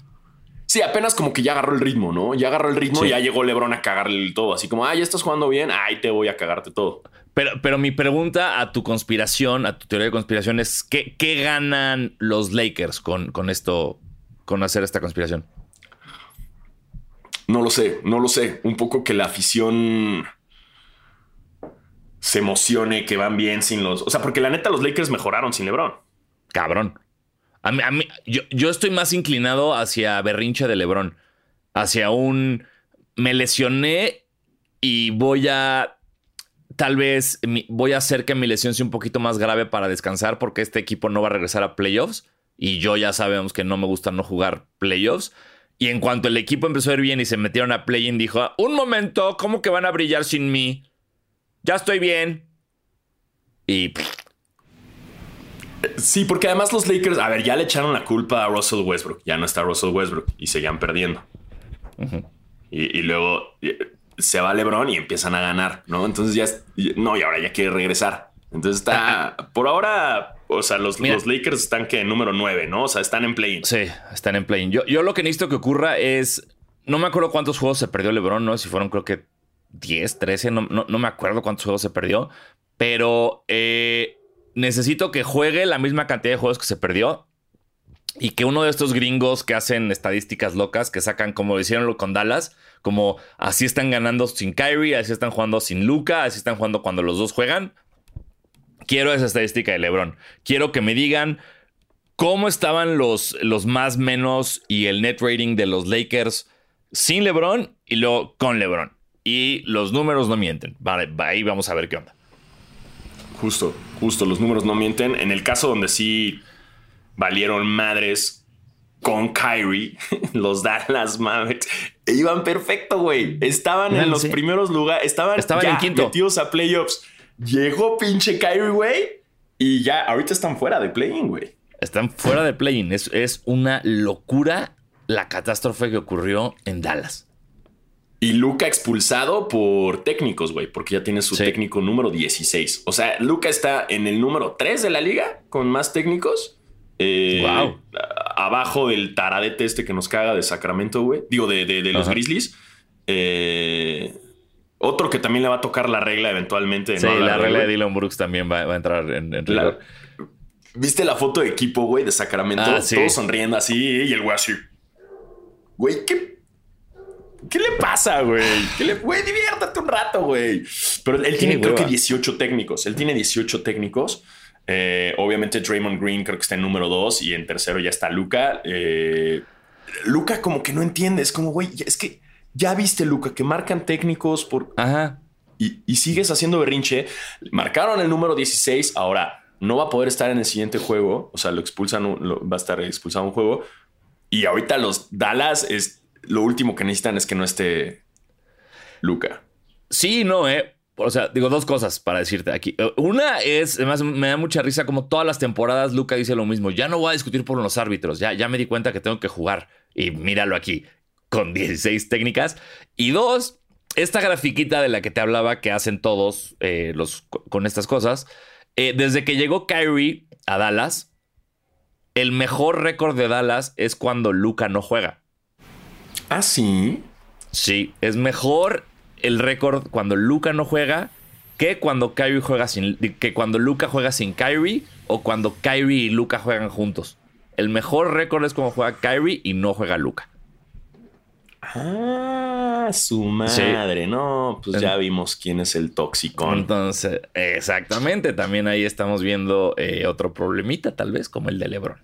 Sí, apenas como que ya agarró el ritmo, ¿no? Ya agarró el ritmo y ya llegó LeBron a cagarle todo. Así como, ah, ya estás jugando bien, ay, te voy a cagarte todo. Pero, pero mi pregunta a tu conspiración, a tu teoría de conspiración es: ¿qué, qué ganan los Lakers con, con esto, con hacer esta conspiración? No lo sé, no lo sé. Un poco que la afición se emocione, que van bien sin los. O sea, porque la neta, los Lakers mejoraron sin LeBron. Cabrón. A mí, a mí, yo, yo estoy más inclinado hacia berrinche de LeBron. Hacia un. Me lesioné y voy a tal vez voy a hacer que mi lesión sea un poquito más grave para descansar porque este equipo no va a regresar a playoffs y yo ya sabemos que no me gusta no jugar playoffs. Y en cuanto el equipo empezó a ir bien y se metieron a play-in, dijo, un momento, ¿cómo que van a brillar sin mí? Ya estoy bien. Y... Sí, porque además los Lakers, a ver, ya le echaron la culpa a Russell Westbrook. Ya no está Russell Westbrook y seguían perdiendo. y, y, luego se va LeBron y empiezan a ganar, ¿no? Entonces ya, no, y ahora ya quiere regresar. Entonces está, por ahora, o sea, los, los Lakers están que número 9, ¿no? O sea, están en play-in. Sí, están en play-in. Yo, yo lo que necesito que ocurra es, no me acuerdo cuántos juegos se perdió LeBron, ¿no? Si fueron creo que 10, 13, no, no, me acuerdo cuántos juegos se perdió, pero eh, necesito que juegue la misma cantidad de juegos que se perdió y que uno de estos gringos que hacen estadísticas locas, que sacan como hicieron con Dallas, como así están ganando sin Kyrie, así están jugando sin Luca, así están jugando cuando los dos juegan. Quiero esa estadística de LeBron. Quiero que me digan cómo estaban los, los más menos y el net rating de los Lakers sin LeBron y luego con LeBron. Y los números no mienten. Vale, ahí vamos a ver qué onda. Justo, justo, los números no mienten. En el caso donde sí valieron madres con Kyrie, <laughs> los Dallas Mavericks, iban perfecto, güey. Estaban en los primeros lugares, estaban, estaban ya en quinto. metidos a playoffs. Llegó pinche Kyrie, güey, y ya ahorita están fuera de play-in, güey. Están fuera de play-in. Es, es una locura la catástrofe que ocurrió en Dallas. Y Luca expulsado por técnicos, güey, porque ya tiene su técnico número 16. O sea, Luca está en el número 3 de la liga con más técnicos wow. Eh, abajo del taradete este que nos caga de Sacramento, güey. Digo, de, los Grizzlies. Eh, otro que también le va a tocar la regla eventualmente. Sí, la, regla de Dylan Brooks también va, a entrar en, en ¿Viste la foto de equipo, güey, de Sacramento? Ah, Todos sonriendo así y el güey así. Güey, ¿qué, ¿qué le pasa, güey? Güey, diviértate un rato, güey. Pero él tiene, creo que 18 técnicos. Él tiene 18 técnicos. Eh, obviamente Draymond Green creo que está en número dos y en tercero ya está Luca. Eh, Luca como que no entiende, es como, güey, es que ya viste Luca, que marcan técnicos por... Ajá. Y, sigues haciendo berrinche. Marcaron el número 16, ahora no va a poder estar en el siguiente juego, o sea, lo expulsan, va a estar expulsado un juego. Y ahorita los Dallas es lo último que necesitan es que no esté Luca. Sí, no, eh o sea, digo dos cosas para decirte aquí. Eh, una es, además me da mucha risa como todas las temporadas Luca dice lo mismo. Ya no voy a discutir por los árbitros, ya, ya me di cuenta que tengo que jugar. Y míralo aquí, con 16 técnicas. Y dos, esta grafiquita de la que te hablaba que hacen todos eh, los, con estas cosas. Eh, desde que llegó Kyrie a Dallas, el mejor récord de Dallas es cuando Luca no juega. Ah, sí. Sí, es mejor el récord cuando Luca no juega que cuando Kyrie juega sin que cuando Luca juega sin Kyrie o cuando Kyrie y Luca juegan juntos. El mejor récord es cuando juega Kyrie y no juega Luca. Ah, su madre, no, pues ya vimos quién es el tóxico. Entonces, exactamente, también ahí estamos viendo eh, otro problemita, tal vez, como el de Lebron.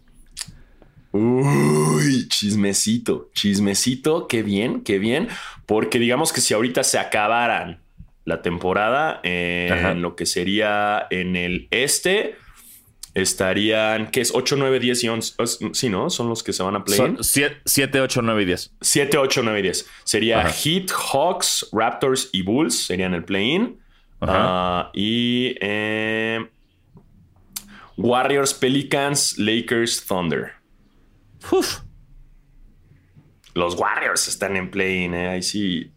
Uy, chismecito, chismecito, qué bien, qué bien, porque digamos que si ahorita se acabaran la temporada en lo que sería en el este, estarían, ¿qué es? 8, 9, 10 y 11. Sí, ¿no? Son los que se van a play. 7, 8, 9 y 10. 7, 8, 9 y 10. Sería Heat, Hawks, Raptors y Bulls serían el play-in. Uh, y eh, Warriors, Pelicans, Lakers, Thunder. Uf. Los Warriors están en play-in, ¿eh? Ahí sí.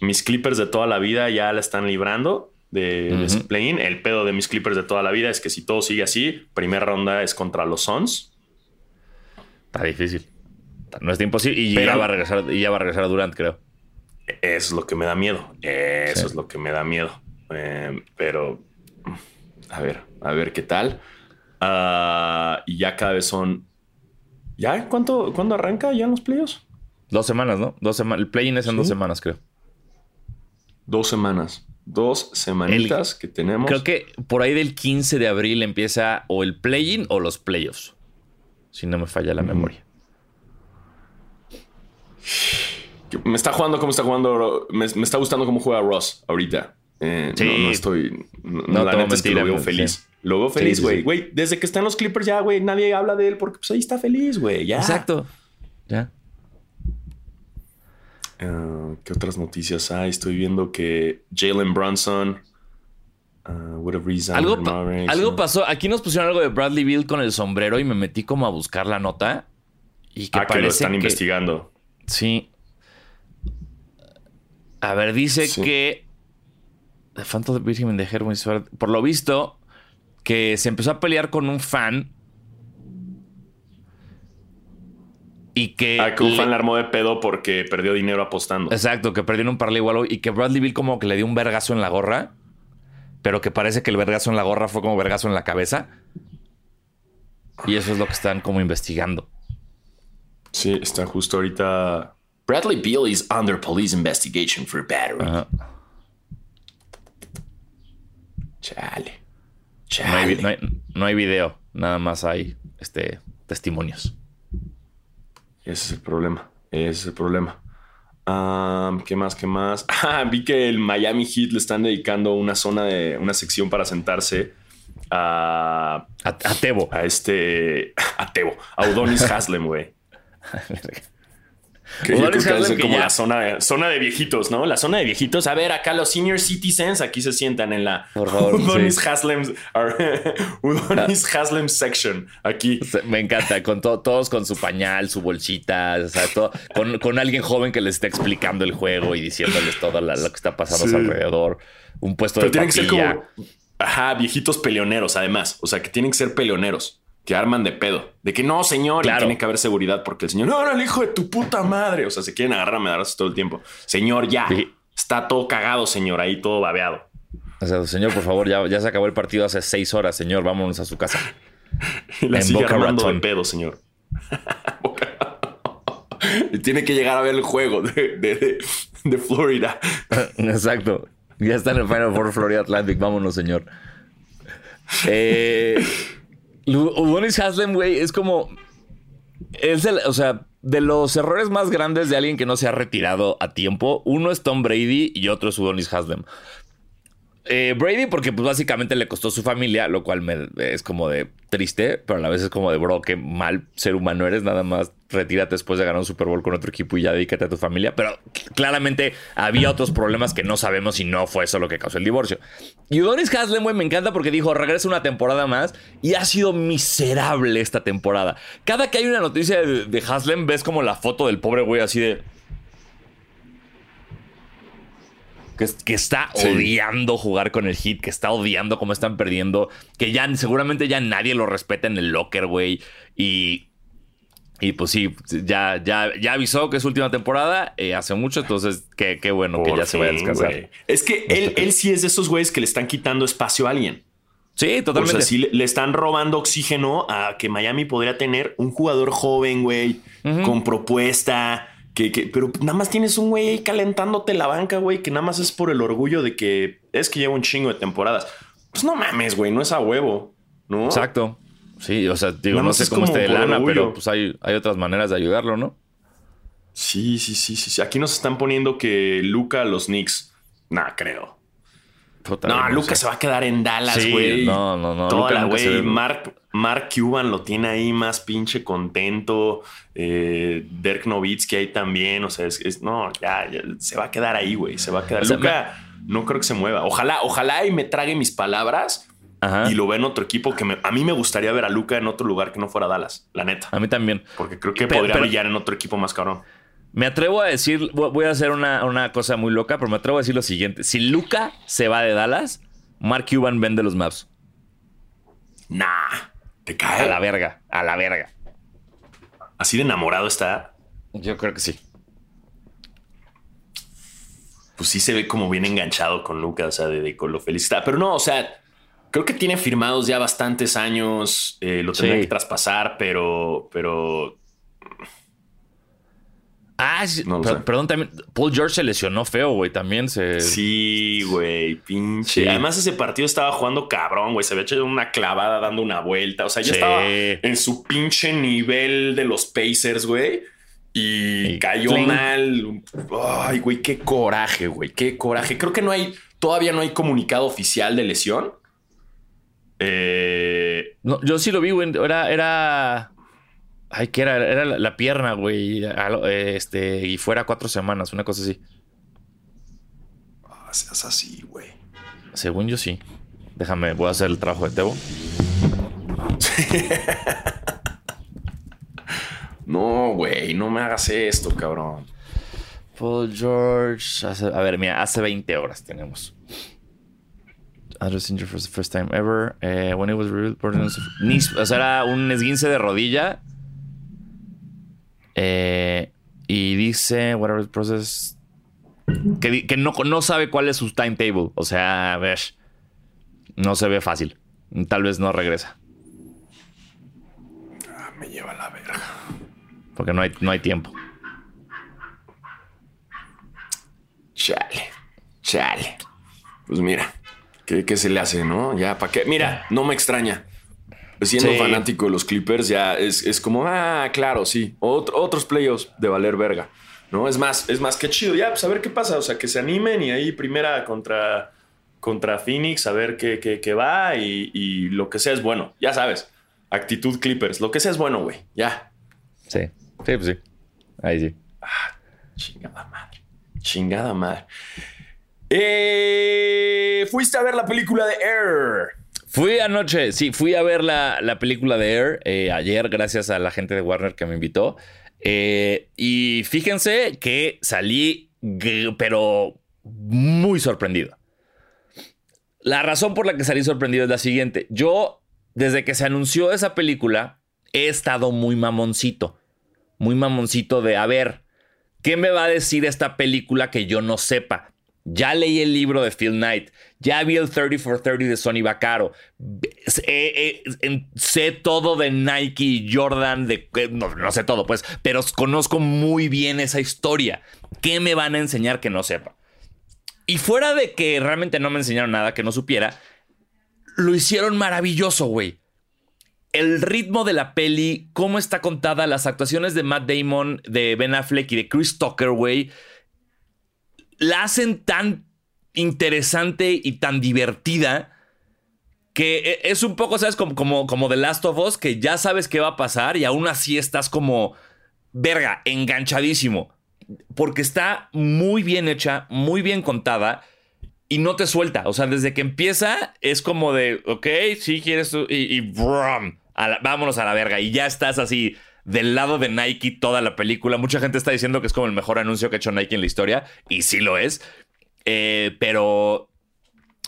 Mis Clippers de toda la vida ya la están librando de, play-in. El pedo de mis Clippers de toda la vida es que si todo sigue así, primera ronda es contra los Suns. Está difícil. No está imposible. Y, ya, va a regresar, y ya va a regresar a Durant, creo. Eso es lo que me da miedo. Eso es lo que me da miedo. Eh, pero, a ver, a ver qué tal. Ah, y ya cada vez son. ¿Ya? ¿Cuánto, ¿Cuándo arranca ya en los playoffs? Dos semanas, ¿no? Dos semanas. El play-in es en dos semanas, creo. Dos semanas dos semanitas que tenemos. Creo que por ahí del 15 de abril empieza o el play-in o los playoffs. Si no me falla la memoria. Me está jugando como está jugando. Me, está gustando cómo juega Ross ahorita. Eh, sí. no, estoy. No, la neta es que lo veo feliz. Lo veo feliz, güey. Güey, desde que está en los Clippers ya, güey, nadie habla de él porque pues ahí está feliz, güey. Ya. Exacto. Ya. Ah, ¿Qué otras noticias hay? Estoy viendo que Jalen Brunson uh, ¿Algo, algo pasó. Aquí nos pusieron algo de Bradley Bill con el sombrero y me metí como a buscar la nota. Y que ah, que lo están investigando. Sí. A ver, dice que. The Phantom of the de Por lo visto, que se empezó a pelear con un fan Y que. Ah, que un fan le armó de pedo porque perdió dinero apostando. Exacto, que perdió en un parlay igual. Y que Bradley Bill como que le dio un vergazo en la gorra. Pero que parece que el vergazo en la gorra fue como vergazo en la cabeza. Y eso es lo que están como investigando. Sí, está justo ahorita. Bradley Bill is under police investigation for battery. Chale. Chale. No hay, no hay video, nada más hay este, testimonios. Ese es el problema. Ese es el problema. ¿Qué más? ¿Qué más? <laughs> Ah, vi que el Miami Heat le están dedicando una zona de una sección para sentarse a. A, a Tebo. A este. <laughs> A Tebo. A Udonis <laughs> Haslem, güey. Que yo creo que como la zona, zona de viejitos, ¿no? La zona de viejitos. A ver, acá los senior citizens aquí se sientan en la Por favor, <laughs> Udonis Haslem <laughs> Udonis Haslem section aquí. Me encanta, con todos con su pañal, su bolsita, o sea, todo, con, alguien joven que les está explicando el juego y diciéndoles todo lo que está pasando a su alrededor. Un puesto Pero de tienen que ser como, ajá, viejitos peleoneros, además. O sea, que tienen que ser peleoneros que arman de pedo. De que no, señor, tiene que haber seguridad porque el señor, no, no, el hijo de tu puta madre. O sea, se quieren agarrar a medazos todo el tiempo. Señor, ya. Está todo cagado, señor, ahí todo babeado. O sea, señor, por favor, ya, ya se acabó el partido hace seis horas, señor. Vámonos a su casa. <laughs> y la sigue armando de pedo, señor. <laughs> tiene que llegar a ver el juego de, de, de Florida. <laughs> Exacto. Ya está en el Final Four Florida Atlantic. Vámonos, señor. Eh, Udonis Haslem, güey, es como. Es el, o sea, de los errores más grandes de alguien que no se ha retirado a tiempo, uno es Tom Brady y otro es Udonis Haslem. Eh, Brady, porque pues básicamente le costó su familia, lo cual me, es como de triste, pero a la vez es como de bro, qué mal ser humano eres, nada más retírate después de ganar un Super Bowl con otro equipo y ya dedícate a tu familia. Pero claramente había otros problemas que no sabemos y no fue eso lo que causó el divorcio. Y Udonis Haslem, me encanta porque dijo, regresa una temporada más y ha sido miserable esta temporada. Cada que hay una noticia de, de Haslem, ves como la foto del pobre güey así de que, está odiando jugar con el hit, que está odiando cómo están perdiendo, que ya seguramente ya nadie lo respeta en el locker, güey. Y, y pues sí, ya, ya, ya avisó que es última temporada eh, hace mucho, entonces qué, bueno que ya se vaya a descansar. Es que él, él sí es de esos güeyes que le están quitando espacio a alguien. Sí, totalmente. O sea, sí le, están robando oxígeno a que Miami podría tener un jugador joven, güey, con propuesta, que, pero nada más tienes un güey ahí calentándote la banca, güey, que nada más es por el orgullo de que es que lleva un chingo de temporadas. Pues no mames, güey, no es a huevo, ¿no? Exacto. Sí, o sea, digo, no sé cómo esté de lana, pero pues hay, hay otras maneras de ayudarlo, ¿no? Sí, sí, sí, sí. Aquí nos están poniendo que Luca a los Knicks. Nah, creo. No, Luca se va a quedar en Dallas, güey. no, no, no. Toda güey. Mark, Mark Cuban lo tiene ahí más pinche contento. Eh, Dirk Nowitzki ahí también. O sea, es, no, ya, se va a quedar ahí, güey. Se va a quedar. Luca, no creo que se mueva. Ojalá, ojalá y me trague mis palabras. Y lo ve en otro equipo que a mí me gustaría ver a Luca en otro lugar que no fuera Dallas, la neta. A mí también. Porque creo que podría brillar en otro equipo más cabrón. Me atrevo a decir, voy a hacer una, una, cosa muy loca, pero me atrevo a decir lo siguiente. Si Luca se va de Dallas, Mark Cuban vende los maps. Nah. ¿Te cae? A la verga, a la verga. ¿Así de enamorado está? Yo creo que sí. Pues sí se ve como bien enganchado con Lucas, o sea, de, con lo feliz está. Pero no, o sea, creo que tiene firmados ya bastantes años. Eh, lo tendría que traspasar, pero, pero Ah, perdón, también. Paul George se lesionó feo, güey. También se. Sí, güey. Pinche. Además, ese partido estaba jugando cabrón, güey. Se había hecho una clavada dando una vuelta. O sea, ya estaba en su pinche nivel de los Pacers, güey. Y, cayó mal. Ay, güey, qué coraje, güey. Qué coraje. Creo que no hay. Todavía no hay comunicado oficial de lesión. Eh... No, yo sí lo vi, güey. Era. era... Ay, que era, era la, pierna, güey. Este, y fuera cuatro semanas, una cosa así. Ah, seas así, güey. Según yo sí. Déjame, voy a hacer el trabajo de Tebo. <laughs> no, güey, no me hagas esto, cabrón. Paul George. a ver, mira, hace 20 horas tenemos. Andrews injured for the first time ever. Eh, when it was reported, o sea, era un esguince de rodilla eh, y dice, whatever process, que, que no, no, sabe cuál es su timetable. O sea, a ver, no se ve fácil. Tal vez no regresa. Ah, me lleva la verga. Porque no hay, no hay tiempo. Chale, chale. Pues mira, ¿qué, ¿qué, se le hace, no? Ya, ¿para qué? Mira, no me extraña siendo fanático de los Clippers, ya es, como, ah, claro, sí, otros playoffs de valer verga. ¿no? Es más, es más que chido. Ya, pues a ver qué pasa. O sea, que se animen y ahí primera contra, contra Phoenix, a ver qué, qué, va y, lo que sea es bueno. Ya sabes, actitud Clippers, lo que sea es bueno, güey. Ya. Sí, sí, pues sí. Ahí sí. Ah, chingada madre. Chingada madre. Eh, fuiste a ver la película de Air. Fui anoche, sí, fui a ver la, película de Air eh, ayer, gracias a la gente de Warner que me invitó. Eh, y fíjense que salí, pero muy sorprendido. La razón por la que salí sorprendido es la siguiente. Yo, desde que se anunció esa película, he estado muy mamoncito. Muy mamoncito de, a ver, ¿qué me va a decir esta película que yo no sepa? Ya leí el libro de Phil Knight. Ya vi el 30 for 30 de Sonny Vaccaro. Eh, eh, sé todo de Nike y Jordan. De, no, no, sé todo, pues, pero conozco muy bien esa historia. ¿Qué me van a enseñar que no sepa? Y fuera de que realmente no me enseñaron nada que no supiera, lo hicieron maravilloso, güey. El ritmo de la peli, cómo está contada, las actuaciones de Matt Damon, de Ben Affleck y de Chris Tucker, güey la hacen tan interesante y tan divertida que e, es un poco, ¿sabes? Como, como, como The Last of Us, que ya sabes qué va a pasar y aún así estás como, verga, enganchadísimo. Porque está muy bien hecha, muy bien contada y no te suelta. O sea, desde que empieza es como de, ok, sí quieres y, y brum, vámonos a la verga. Y ya estás así del lado de Nike toda la película. Mucha gente está diciendo que es como el mejor anuncio que ha hecho Nike en la historia, y sí lo es. Eh, pero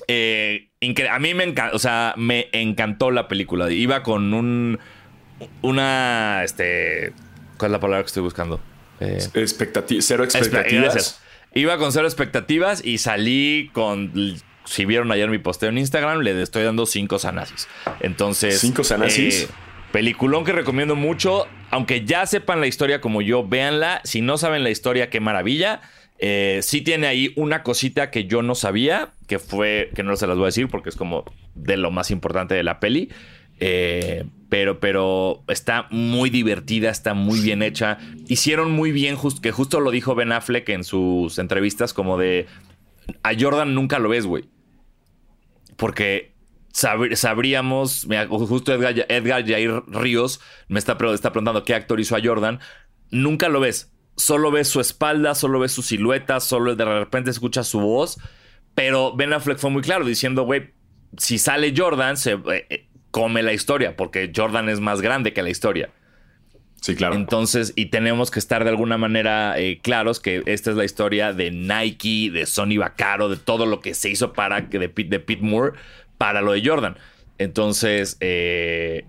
eh, a mí me encantó, o sea, me encantó la película. Iba con un. Una. Este. ¿Cuál es la palabra que estoy buscando? Eh, cero expectativas. Iba con cero expectativas y salí con. Si vieron ayer mi posteo en Instagram, le estoy dando cinco sanasis. Entonces. ¿Cinco sanasis? Eh, peliculón que recomiendo mucho. Aunque ya sepan la historia como yo, véanla. Si no saben la historia, qué maravilla. Eh, sí tiene ahí una cosita que yo no sabía, que fue, que no se las voy a decir porque es como de lo más importante de la peli. Eh, pero, pero está muy divertida, está muy bien hecha. Hicieron muy bien, que justo lo dijo Ben Affleck en sus entrevistas, como de a Jordan nunca lo ves, güey. Porque sabríamos, justo Edgar, Jair Ríos me está, está preguntando qué actor hizo a Jordan. Nunca lo ves solo ves su espalda, solo ves su silueta, solo de repente escuchas su voz. Pero Ben Affleck fue muy claro diciendo, güey, si sale Jordan, se eh, eh, come la historia, porque Jordan es más grande que la historia. Sí, claro. Entonces, y tenemos que estar de alguna manera eh, claros que esta es la historia de Nike, de Sony Vaccaro, de todo lo que se hizo para de, de Pete Moore para lo de Jordan. Entonces, eh,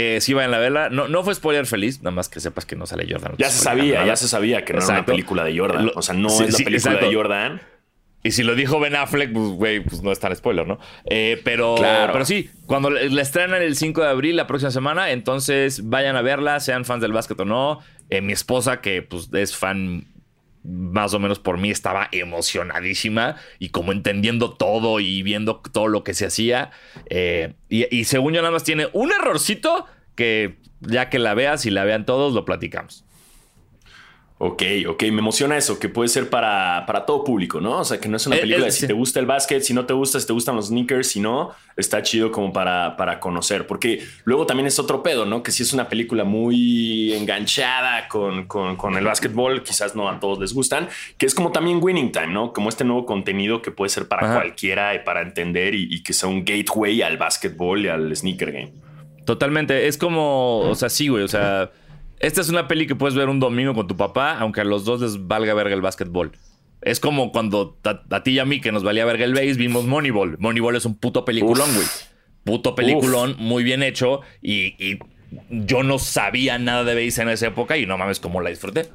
eh, sí va en la vela. No, no fue spoiler feliz, nada más que sepas que no sale Jordan. ya se sabía, ya se sabía que no era una película de Jordan. o sea, no es la película de Jordan. Y si lo dijo Ben Affleck, pues, güey, pues no es tan spoiler, ¿no? Eh, pero, pero sí, cuando la estrenan el 5 de abril, la próxima semana, entonces vayan a verla, sean fans del básquet o no. Eh, mi esposa, que pues es fan más o menos por mí, estaba emocionadísima y como entendiendo todo y viendo todo lo que se hacía. Eh, y, y según yo nada más tiene un errorcito que ya que la veas y la vean todos, lo platicamos. Ok, ok, me emociona eso, que puede ser para, para todo público, ¿no? O sea, que no es una eh, película de si te gusta el básquet, si no te gusta, si te gustan los sneakers, si no, está chido como para, para conocer, porque luego también es otro pedo, ¿no? Que si es una película muy enganchada con, con, el básquetbol, quizás no a todos les gustan, que es como también Winning Time, ¿no? Como este nuevo contenido que puede ser para cualquiera y para entender y, y que sea un gateway al básquetbol y al sneaker game. Totalmente, es como, o sea, sí, güey, o sea... Esta es una peli que puedes ver un domingo con tu papá, aunque a los dos les valga verga el básquetbol. Es como cuando a, ti y a mí, que nos valía verga el base, vimos Moneyball. Moneyball es un puto peliculón, güey. Puto peliculón, muy bien hecho. Y, yo no sabía nada de base en esa época y no mames cómo la disfruté.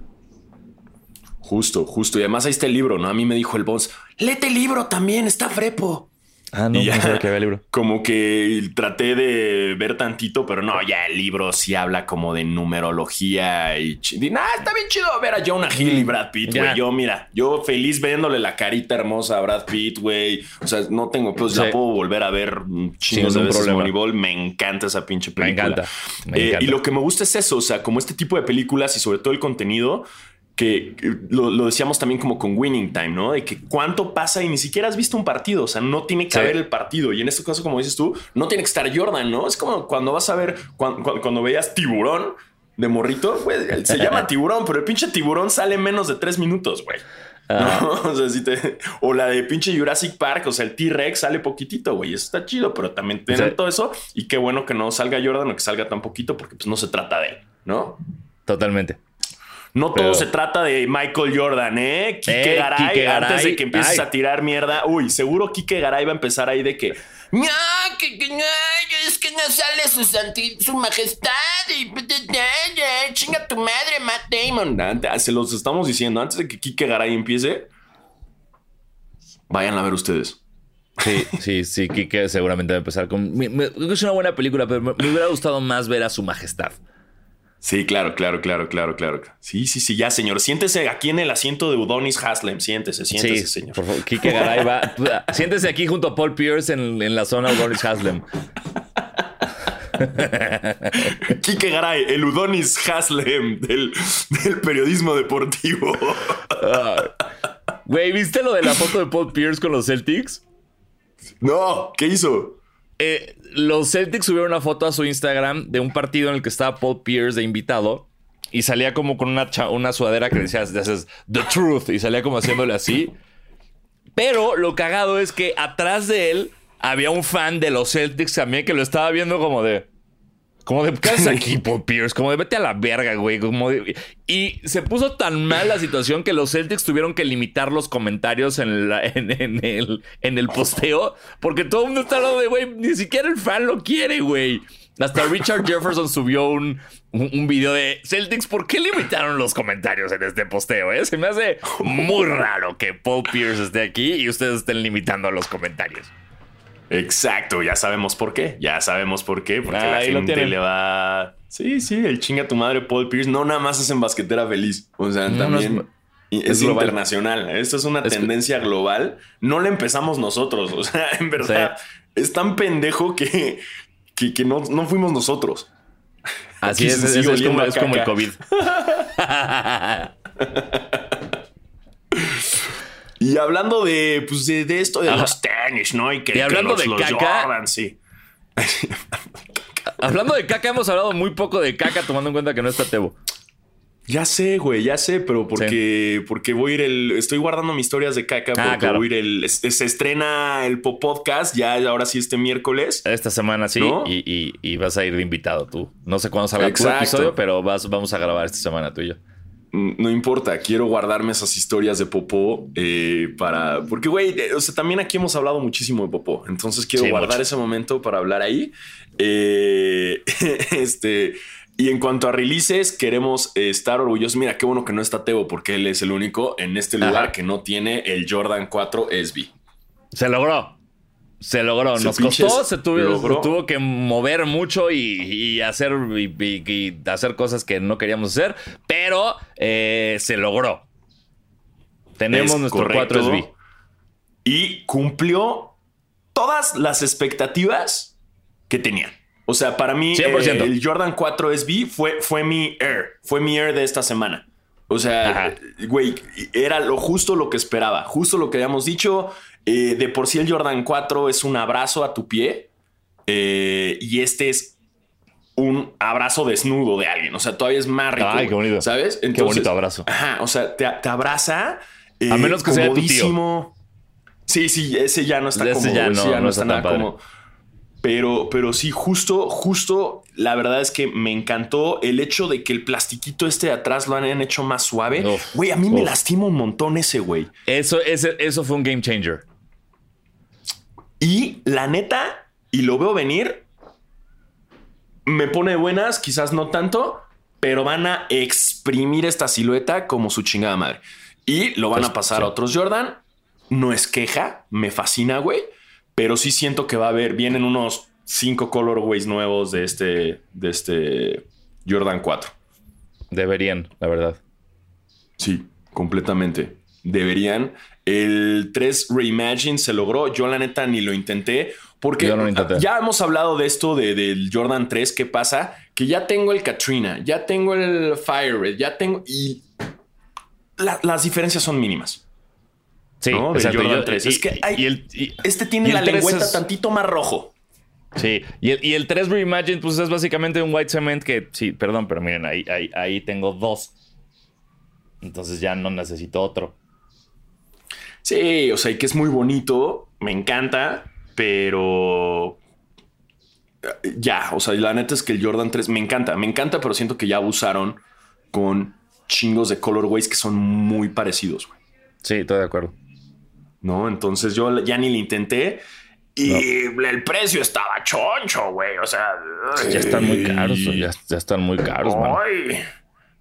Justo, justo. Y además ahí está el libro, ¿no? A mí me dijo el boss, léete el libro también, está frepo. Ah, no, no que el libro. Como que traté de ver tantito, pero no, ya el libro sí habla como de numerología y, nada, está bien chido ver a Jonah Hill y Brad Pitt, güey. Yo, mira, yo feliz viéndole la carita hermosa a Brad Pitt, güey. O sea, no tengo, pues ya puedo volver a ver chingos de veces Moneyball. Me encanta esa pinche película. Me encanta. Me eh, encanta. y lo que me gusta es eso, o sea, como este tipo de películas y sobre todo el contenido que lo, decíamos también como con Winning Time, ¿no? De que cuánto pasa y ni siquiera has visto un partido, o sea, no tiene que haber el partido. Y en este caso, como dices tú, no tiene que estar Jordan, ¿no? Es como cuando vas a ver, cuando, veías tiburón de morrito, güey, se llama <laughs> tiburón, pero el pinche tiburón sale menos de tres minutos, güey. Ah. <laughs> O, sea, si te, o la de pinche Jurassic Park, o sea, el T-Rex sale poquitito, güey. Eso está chido, pero también tiene todo eso. Y qué bueno que no salga Jordan o que salga tan poquito, porque pues no se trata de él, ¿no? Totalmente. No todo se trata de Michael Jordan, ¿eh? Kike, eh, Garay, antes de que empieces a tirar mierda. Uy, seguro Kike Garay va a empezar ahí de que. que, que, es que no sale su, su majestad y chinga tu madre, Matt Damon. Se los estamos diciendo antes de que Kike Garay empiece. Vayan a ver ustedes. Sí, sí, sí, Kike seguramente va a empezar con. es una buena película, pero me hubiera gustado más ver a su majestad. Sí, claro, claro, claro, claro, claro. Sí, sí, sí, ya, señor. Siéntese aquí en el asiento de Udonis Haslem. Siéntese, siéntese, señor. Por favor, Kike Garay va. <laughs> siéntese aquí junto a Paul Pierce en, la zona Udonis Haslem. Kike Garay, el Udonis Haslem del, periodismo deportivo. Güey, ¿viste lo de la foto de Paul Pierce con los Celtics? No, ¿qué hizo? Eh, los Celtics subieron una foto a su Instagram de un partido en el que estaba Paul Pierce de invitado y salía como con una, una sudadera que decía, The Truth y salía como haciéndole así. Pero lo cagado es que atrás de él había un fan de los Celtics también que lo estaba viendo como de... Como de, ¿qué haces aquí, Paul Pierce? Como de, vete a la verga, güey. Como y se puso tan mal la situación que los Celtics tuvieron que limitar los comentarios en, en, el, en el posteo. Porque todo el mundo está hablando de, güey, ni siquiera el fan lo quiere, güey. Hasta Richard Jefferson subió un, un, video de Celtics. ¿Por qué limitaron los comentarios en este posteo? Eh? Se me hace muy raro que Paul Pierce esté aquí y ustedes estén limitando los comentarios. Exacto, ya sabemos por qué. Ya sabemos por qué. Porque la gente le va. Sí, sí, el chinga tu madre Paul Pierce. No nada más es en basquetera feliz. O sea, también. es, internacional. Esto es una tendencia global. No la empezamos nosotros. O sea, <laughs> en verdad, es tan pendejo que, que, no, no, fuimos nosotros. Así es, es, como, es como el COVID. <laughs> <laughs> Y hablando de, pues de, esto de los tenis, ¿no? Y, que, hablando de caca, sí. <laughs> hablando de caca, hemos hablado muy poco de caca, tomando en cuenta que no está Tebo. Ya sé, güey, ya sé, pero porque, porque voy a ir el. Estoy guardando mis historias de caca ah, porque voy a ir el. Se, estrena el Podcast ya ahora sí este miércoles. Esta semana sí, y, vas a ir de invitado tú. No sé cuándo salga el episodio, pero vas, vamos a grabar esta semana tú y yo no importa, quiero guardarme esas historias de Popó eh, para. Porque, güey, eh, o sea, también aquí hemos hablado muchísimo de Popó. Entonces quiero guardar ese momento para hablar ahí. Eh, <laughs> este. Y en cuanto a releases, queremos estar orgullosos. Mira, qué bueno que no está Teo, porque él es el único en este lugar que no tiene el Jordan 4 SB. Se logró se logró. Nos costó, se tuvo, que mover mucho y, hacer, y, hacer cosas que no queríamos hacer, pero eh, se logró. Tenemos nuestro 4SB. Y cumplió todas las expectativas que tenía. O sea, para mí eh, el Jordan 4 SB fue, fue mi Air, fue mi Air de esta semana. O sea, güey, era lo justo lo que esperaba, justo lo que habíamos dicho. Eh, de por sí el Jordan 4 es un abrazo a tu pie eh, y este es un abrazo desnudo de alguien. O sea, todavía es más rico. Ay, qué bonito. ¿Sabes? qué bonito abrazo. Ajá, o sea, te, abraza. Eh, a menos que sea tu tío. Sí, sí, ese ya no está como. Ya no, ya no, está, nada como. Pero, pero sí, justo, justo, la verdad es que me encantó el hecho de que el plastiquito este de atrás lo han hecho más suave. Güey, a mí me lastima un montón ese, güey. Eso, ese, eso fue un game changer. Y la neta, y lo veo venir, me pone buenas, quizás no tanto, pero van a exprimir esta silueta como su chingada madre. Y lo van pues, a pasar a otros Jordan. No es queja, me fascina, güey. Pero sí siento que va a haber, vienen unos cinco colorways nuevos de este, de este Jordan 4. Deberían, la verdad. Sí, completamente. Deberían. El 3 Reimagine se logró. Yo la neta ni lo intenté. Porque ya hemos hablado de esto del Jordan 3. ¿Qué pasa? Que ya tengo el Katrina, ya tengo el Fire ya tengo... Y las diferencias son mínimas. Sí, exacto. Jordan 3. es que este tiene la lengüeta tantito más rojo. Sí, y el, y el 3 Reimagine, pues es básicamente un white cement que, sí, perdón, pero miren, ahí, ahí, ahí tengo dos. Entonces ya no necesito otro. Sí, o sea, y que es muy bonito, me encanta, pero ya, o sea, la neta es que el Jordan 3 me encanta, me encanta, pero siento que ya abusaron con chingos de colorways que son muy parecidos, güey. Sí, estoy de acuerdo. No, entonces yo ya ni le intenté. Y el precio estaba choncho, güey. O sea, ya están muy caros, ya, están muy caros, güey.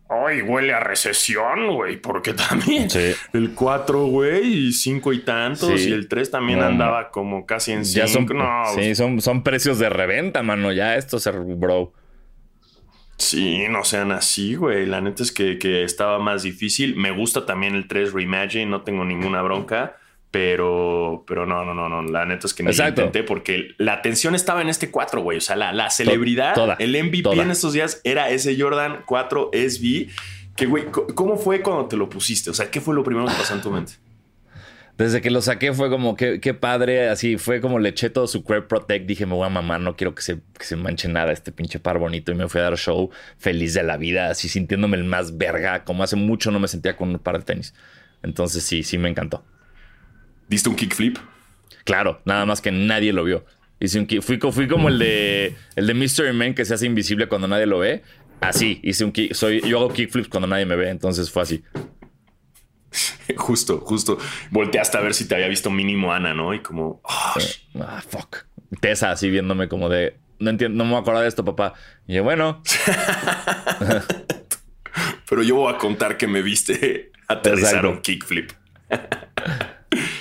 Ay, huele a recesión, güey, porque también el 4, güey, y 5 y tantos, y el 3 también andaba como casi en 5. Son, sí, son, son precios de reventa, mano, ya esto se bro. Sí, no sean así, güey. La neta es que, que, estaba más difícil. Me gusta también el 3 Reimagine, no tengo ninguna bronca. Pero, pero no, no, no, no. La neta es que no intenté porque la atención estaba en este 4, güey. O sea, la, celebridad, el MVP en estos días era ese Jordan 4 SB. Que, güey, ¿cómo fue cuando te lo pusiste? O sea, ¿qué fue lo primero que pasó en tu mente? Desde que lo saqué fue como, qué, qué padre, así fue como le eché todo su Crep Protect. Dije, me voy a mamar, no quiero que se, que se manche nada este pinche par bonito. Y me fui a dar show feliz de la vida, así sintiéndome el más verga, como hace mucho no me sentía con un par de tenis. Entonces sí, sí me encantó. ¿Diste un kickflip? Claro, nada más que nadie lo vio. Hice un fui, fui como el de el de Mystery Man que se hace invisible cuando nadie lo ve. Así, hice un kick. Soy, yo hago kickflips cuando nadie me ve, entonces fue así. <laughs> Justo, justo. Volteaste a ver si te había visto mínimo Ana, ¿no? Y como. ah, ah fuck. Tessa así viéndome como de. No entiendo, no me acuerdo de esto, papá. Y yo, bueno. <laughs> Pero yo voy a contar que me viste <laughs> aterrizar un kickflip.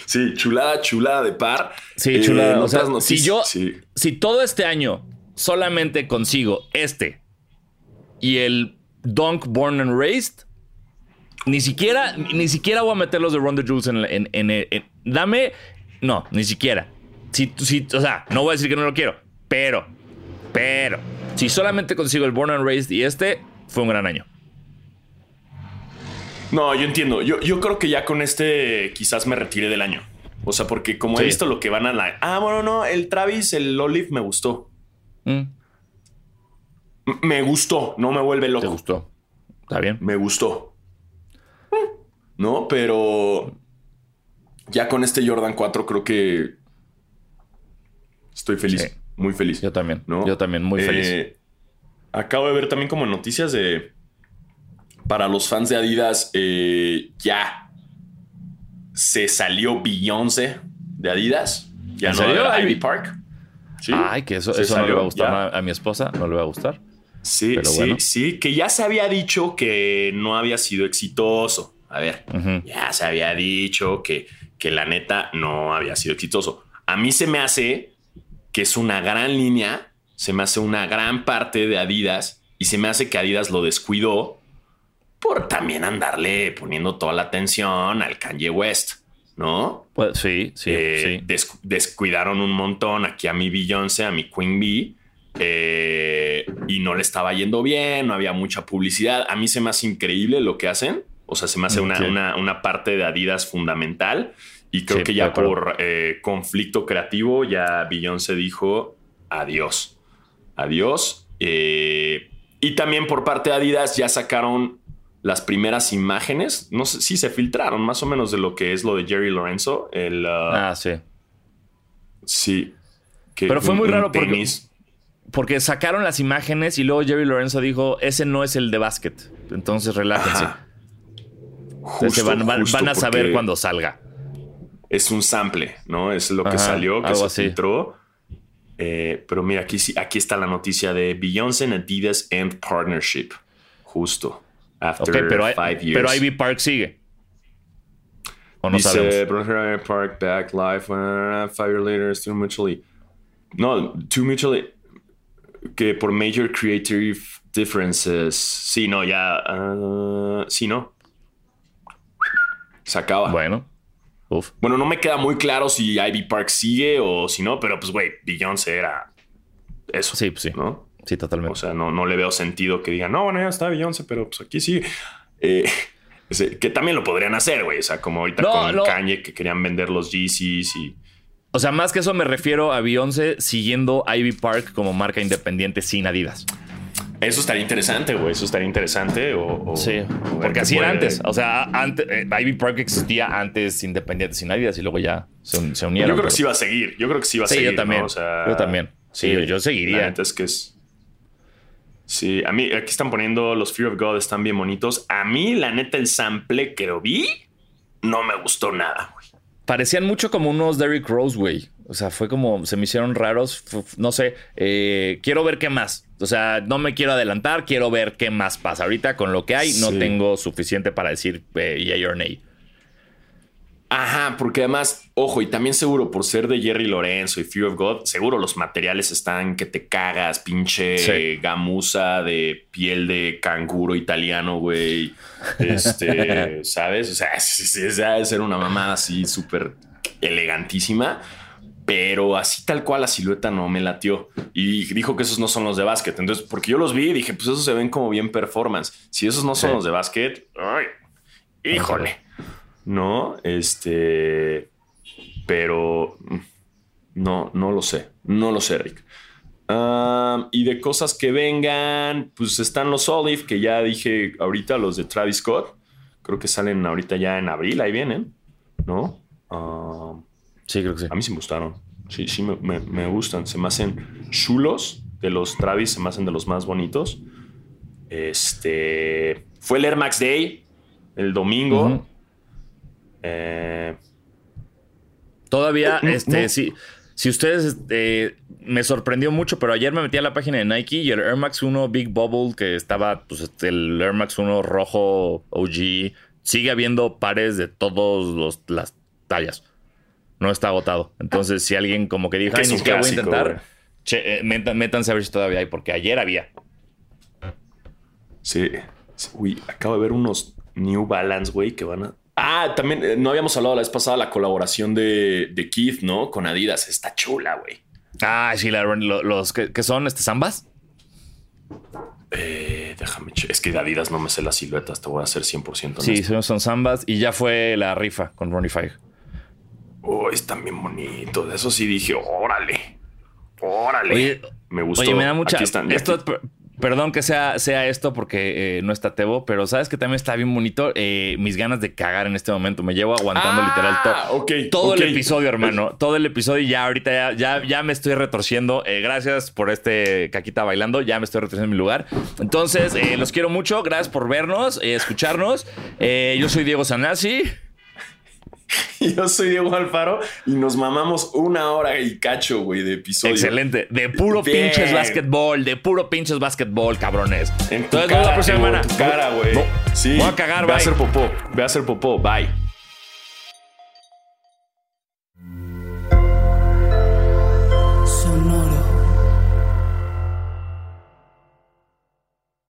Sí, chulada, chulada de par. Sí, chulada. Eh, o sea, si yo, si todo este año solamente consigo este y el Dunk Born and Raised, ni siquiera, ni siquiera voy a meter los de Ronda Jules en, en, en, Dame. No, ni siquiera. Si, si, o sea, no voy a decir que no lo quiero, pero, pero, si solamente consigo el Born and Raised y este, fue un gran año. No, yo entiendo. Yo, yo creo que ya con este quizás me retire del año. O sea, porque como he visto lo que van a la. Ah, bueno, no, el Travis, el Olive me gustó. Mm. Me gustó, no me vuelve loco. ¿Te gustó? Está bien. Me gustó. No, pero ya con este Jordan 4 creo que estoy feliz. Muy feliz. Yo también. ¿no? Yo también, muy feliz. Eh, acabo de ver también como noticias de... Para los fans de Adidas, eh, ya se salió Beyoncé de Adidas. Ya no salió Ivy Park. Ay, que eso, eso no le va a gustar a mi esposa, no le va a gustar. Sí, sí, sí, que ya se había dicho que no había sido exitoso. A ver, ya se había dicho que, que la neta no había sido exitoso. A mí se me hace que es una gran línea, se me hace una gran parte de Adidas y se me hace que Adidas lo descuidó por también andarle poniendo toda la atención al Kanye West, ¿no? Pues sí, sí, eh, sí. descuidaron un montón aquí a mi Beyoncé, a mi Queen Bee eh, y no le estaba yendo bien, no había mucha publicidad. A mí se me hace increíble lo que hacen. O sea, se me hace una, una, parte de Adidas fundamental. Y creo que ya por eh, conflicto creativo, ya se dijo adiós. Adiós. Eh, y también por parte de Adidas ya sacaron las primeras imágenes. No sé si se filtraron más o menos de lo que es lo de Jerry Lorenzo. El, ah, ah sí. Sí. Pero fue muy raro porque porque sacaron las imágenes y luego Jerry Lorenzo dijo, ese no es el de básquet. Entonces relájense. van, a saber cuando salga. Es un sample, ¿no? Es lo que salió, que se filtró. Eh, pero mira, aquí, aquí está la noticia de Beyoncé and Adidas End Partnership. Justo. After pero, five years. pero Ivy Park sigue. ¿O no Dice, Park back live five years later, still mutually. No, too mutually que por major creative differences. Sí, no, ya. Uh, sí, no. Se acaba. Bueno. Bueno, no me queda muy claro si Ivy Park sigue o si no, pero pues, güey, Beyoncé era eso. Sí, pues sí. ¿no? Sí, totalmente. O sea, no, no le veo sentido que digan, no, bueno, ya está Beyoncé, pero pues aquí sí. Eh, <laughs> que también lo podrían hacer, güey. O sea, como ahorita con Kanye que querían vender los Yeezys y o sea, más que eso me refiero a Beyoncé siguiendo Ivy Park como marca independiente sin Adidas. Eso estaría interesante, güey. Eso estaría interesante. O, sí, porque así era antes. O sea, antes, eh, Ivy Park existía antes independiente sin Adidas y luego ya se, unieron. Yo creo que sí va a seguir. Yo creo que sí va a seguir. Yo también. yo también. Sí, yo seguiría. Entonces, que es. Sí, a mí aquí están poniendo los Fear of God, están bien bonitos. A mí, la neta, el sample que lo vi no me gustó nada, güey parecían mucho como unos Derrick Rose, güey. O sea, fue como, se me hicieron raros. No sé, eh, quiero ver qué más. O sea, no me quiero adelantar, quiero ver qué más pasa. Ahorita con lo que hay, no tengo suficiente para decir eh, yay or nay. Ajá, porque además, ojo, y también seguro por ser de Jerry Lorenzo y Fear of God, seguro los materiales están que te cagas, pinche gamuza de piel de canguro italiano, güey. <laughs> Este, ¿sabes? O sea, <laughs> es, ser una mamada así súper elegantísima. Pero así tal cual la silueta no me latió. Y dijo que esos no son los de básquet. Entonces, porque yo los vi y dije, pues esos se ven como bien performance. Si esos no son los de básquet, ay, híjole. ¿No? Este, pero mm, no, no lo sé, no lo sé, Rick. y de cosas que vengan, pues están los Olive, que ya dije ahorita, los de Travis Scott. Creo que salen ahorita ya en abril, ahí vienen, ¿no? sí, creo que sí. A mí sí me gustaron. Sí, sí, me, gustan. Se me hacen chulos de los Travis, se me hacen de los más bonitos. Este. Fue el Air Max Day el domingo. Eh, Todavía, este, sí. Si ustedes, este, me sorprendió mucho, pero ayer me metí a la página de Nike y el Air Max 1 Big Bubble, que estaba, pues, este, el Air Max 1 rojo OG, sigue habiendo pares de todas las tallas. No está agotado. Entonces, si alguien como que dijo, ay, ni siquiera voy a intentar, che, eh, métanse a ver si todavía hay, porque ayer había. Sí. Uy, acabo de ver unos New Balance, güey, que van a Ah, también eh, no habíamos hablado la vez pasada la colaboración de, de Keith, ¿no? Con Adidas. Está chula, güey. Ah, sí, los que, son este zambas. Eh, déjame, es que de Adidas no me sé las siluetas, te voy a hacer 100% Sí, son, son zambas y ya fue la rifa con Ronnie Five. Oh, están bien bonitos. De eso sí dije, órale. Órale. me gustó. Oye, me da mucha. Esto, Perdón que sea, sea esto porque eh, no está Tebo, pero sabes que también está bien bonito eh, mis ganas de cagar en este momento. Me llevo aguantando ah, literal todo el episodio, hermano. Todo el episodio y ya ahorita ya, ya, me estoy retorciendo. Eh, gracias por este caquita bailando. Ya me estoy retorciendo en mi lugar. Entonces, los quiero mucho. Gracias por vernos, escucharnos. yo soy Diego Sanasi. <laughs> Yo soy Diego Alfaro y nos mamamos una hora y cacho, güey, de episodio. Excelente. De puro pinches básquetbol, de puro pinches básquetbol, cabrones. Entonces, cara, la próxima semana. cara, güey. sí. Voy a cagar, Ve a hacer popó. Ve a hacer popó. Bye.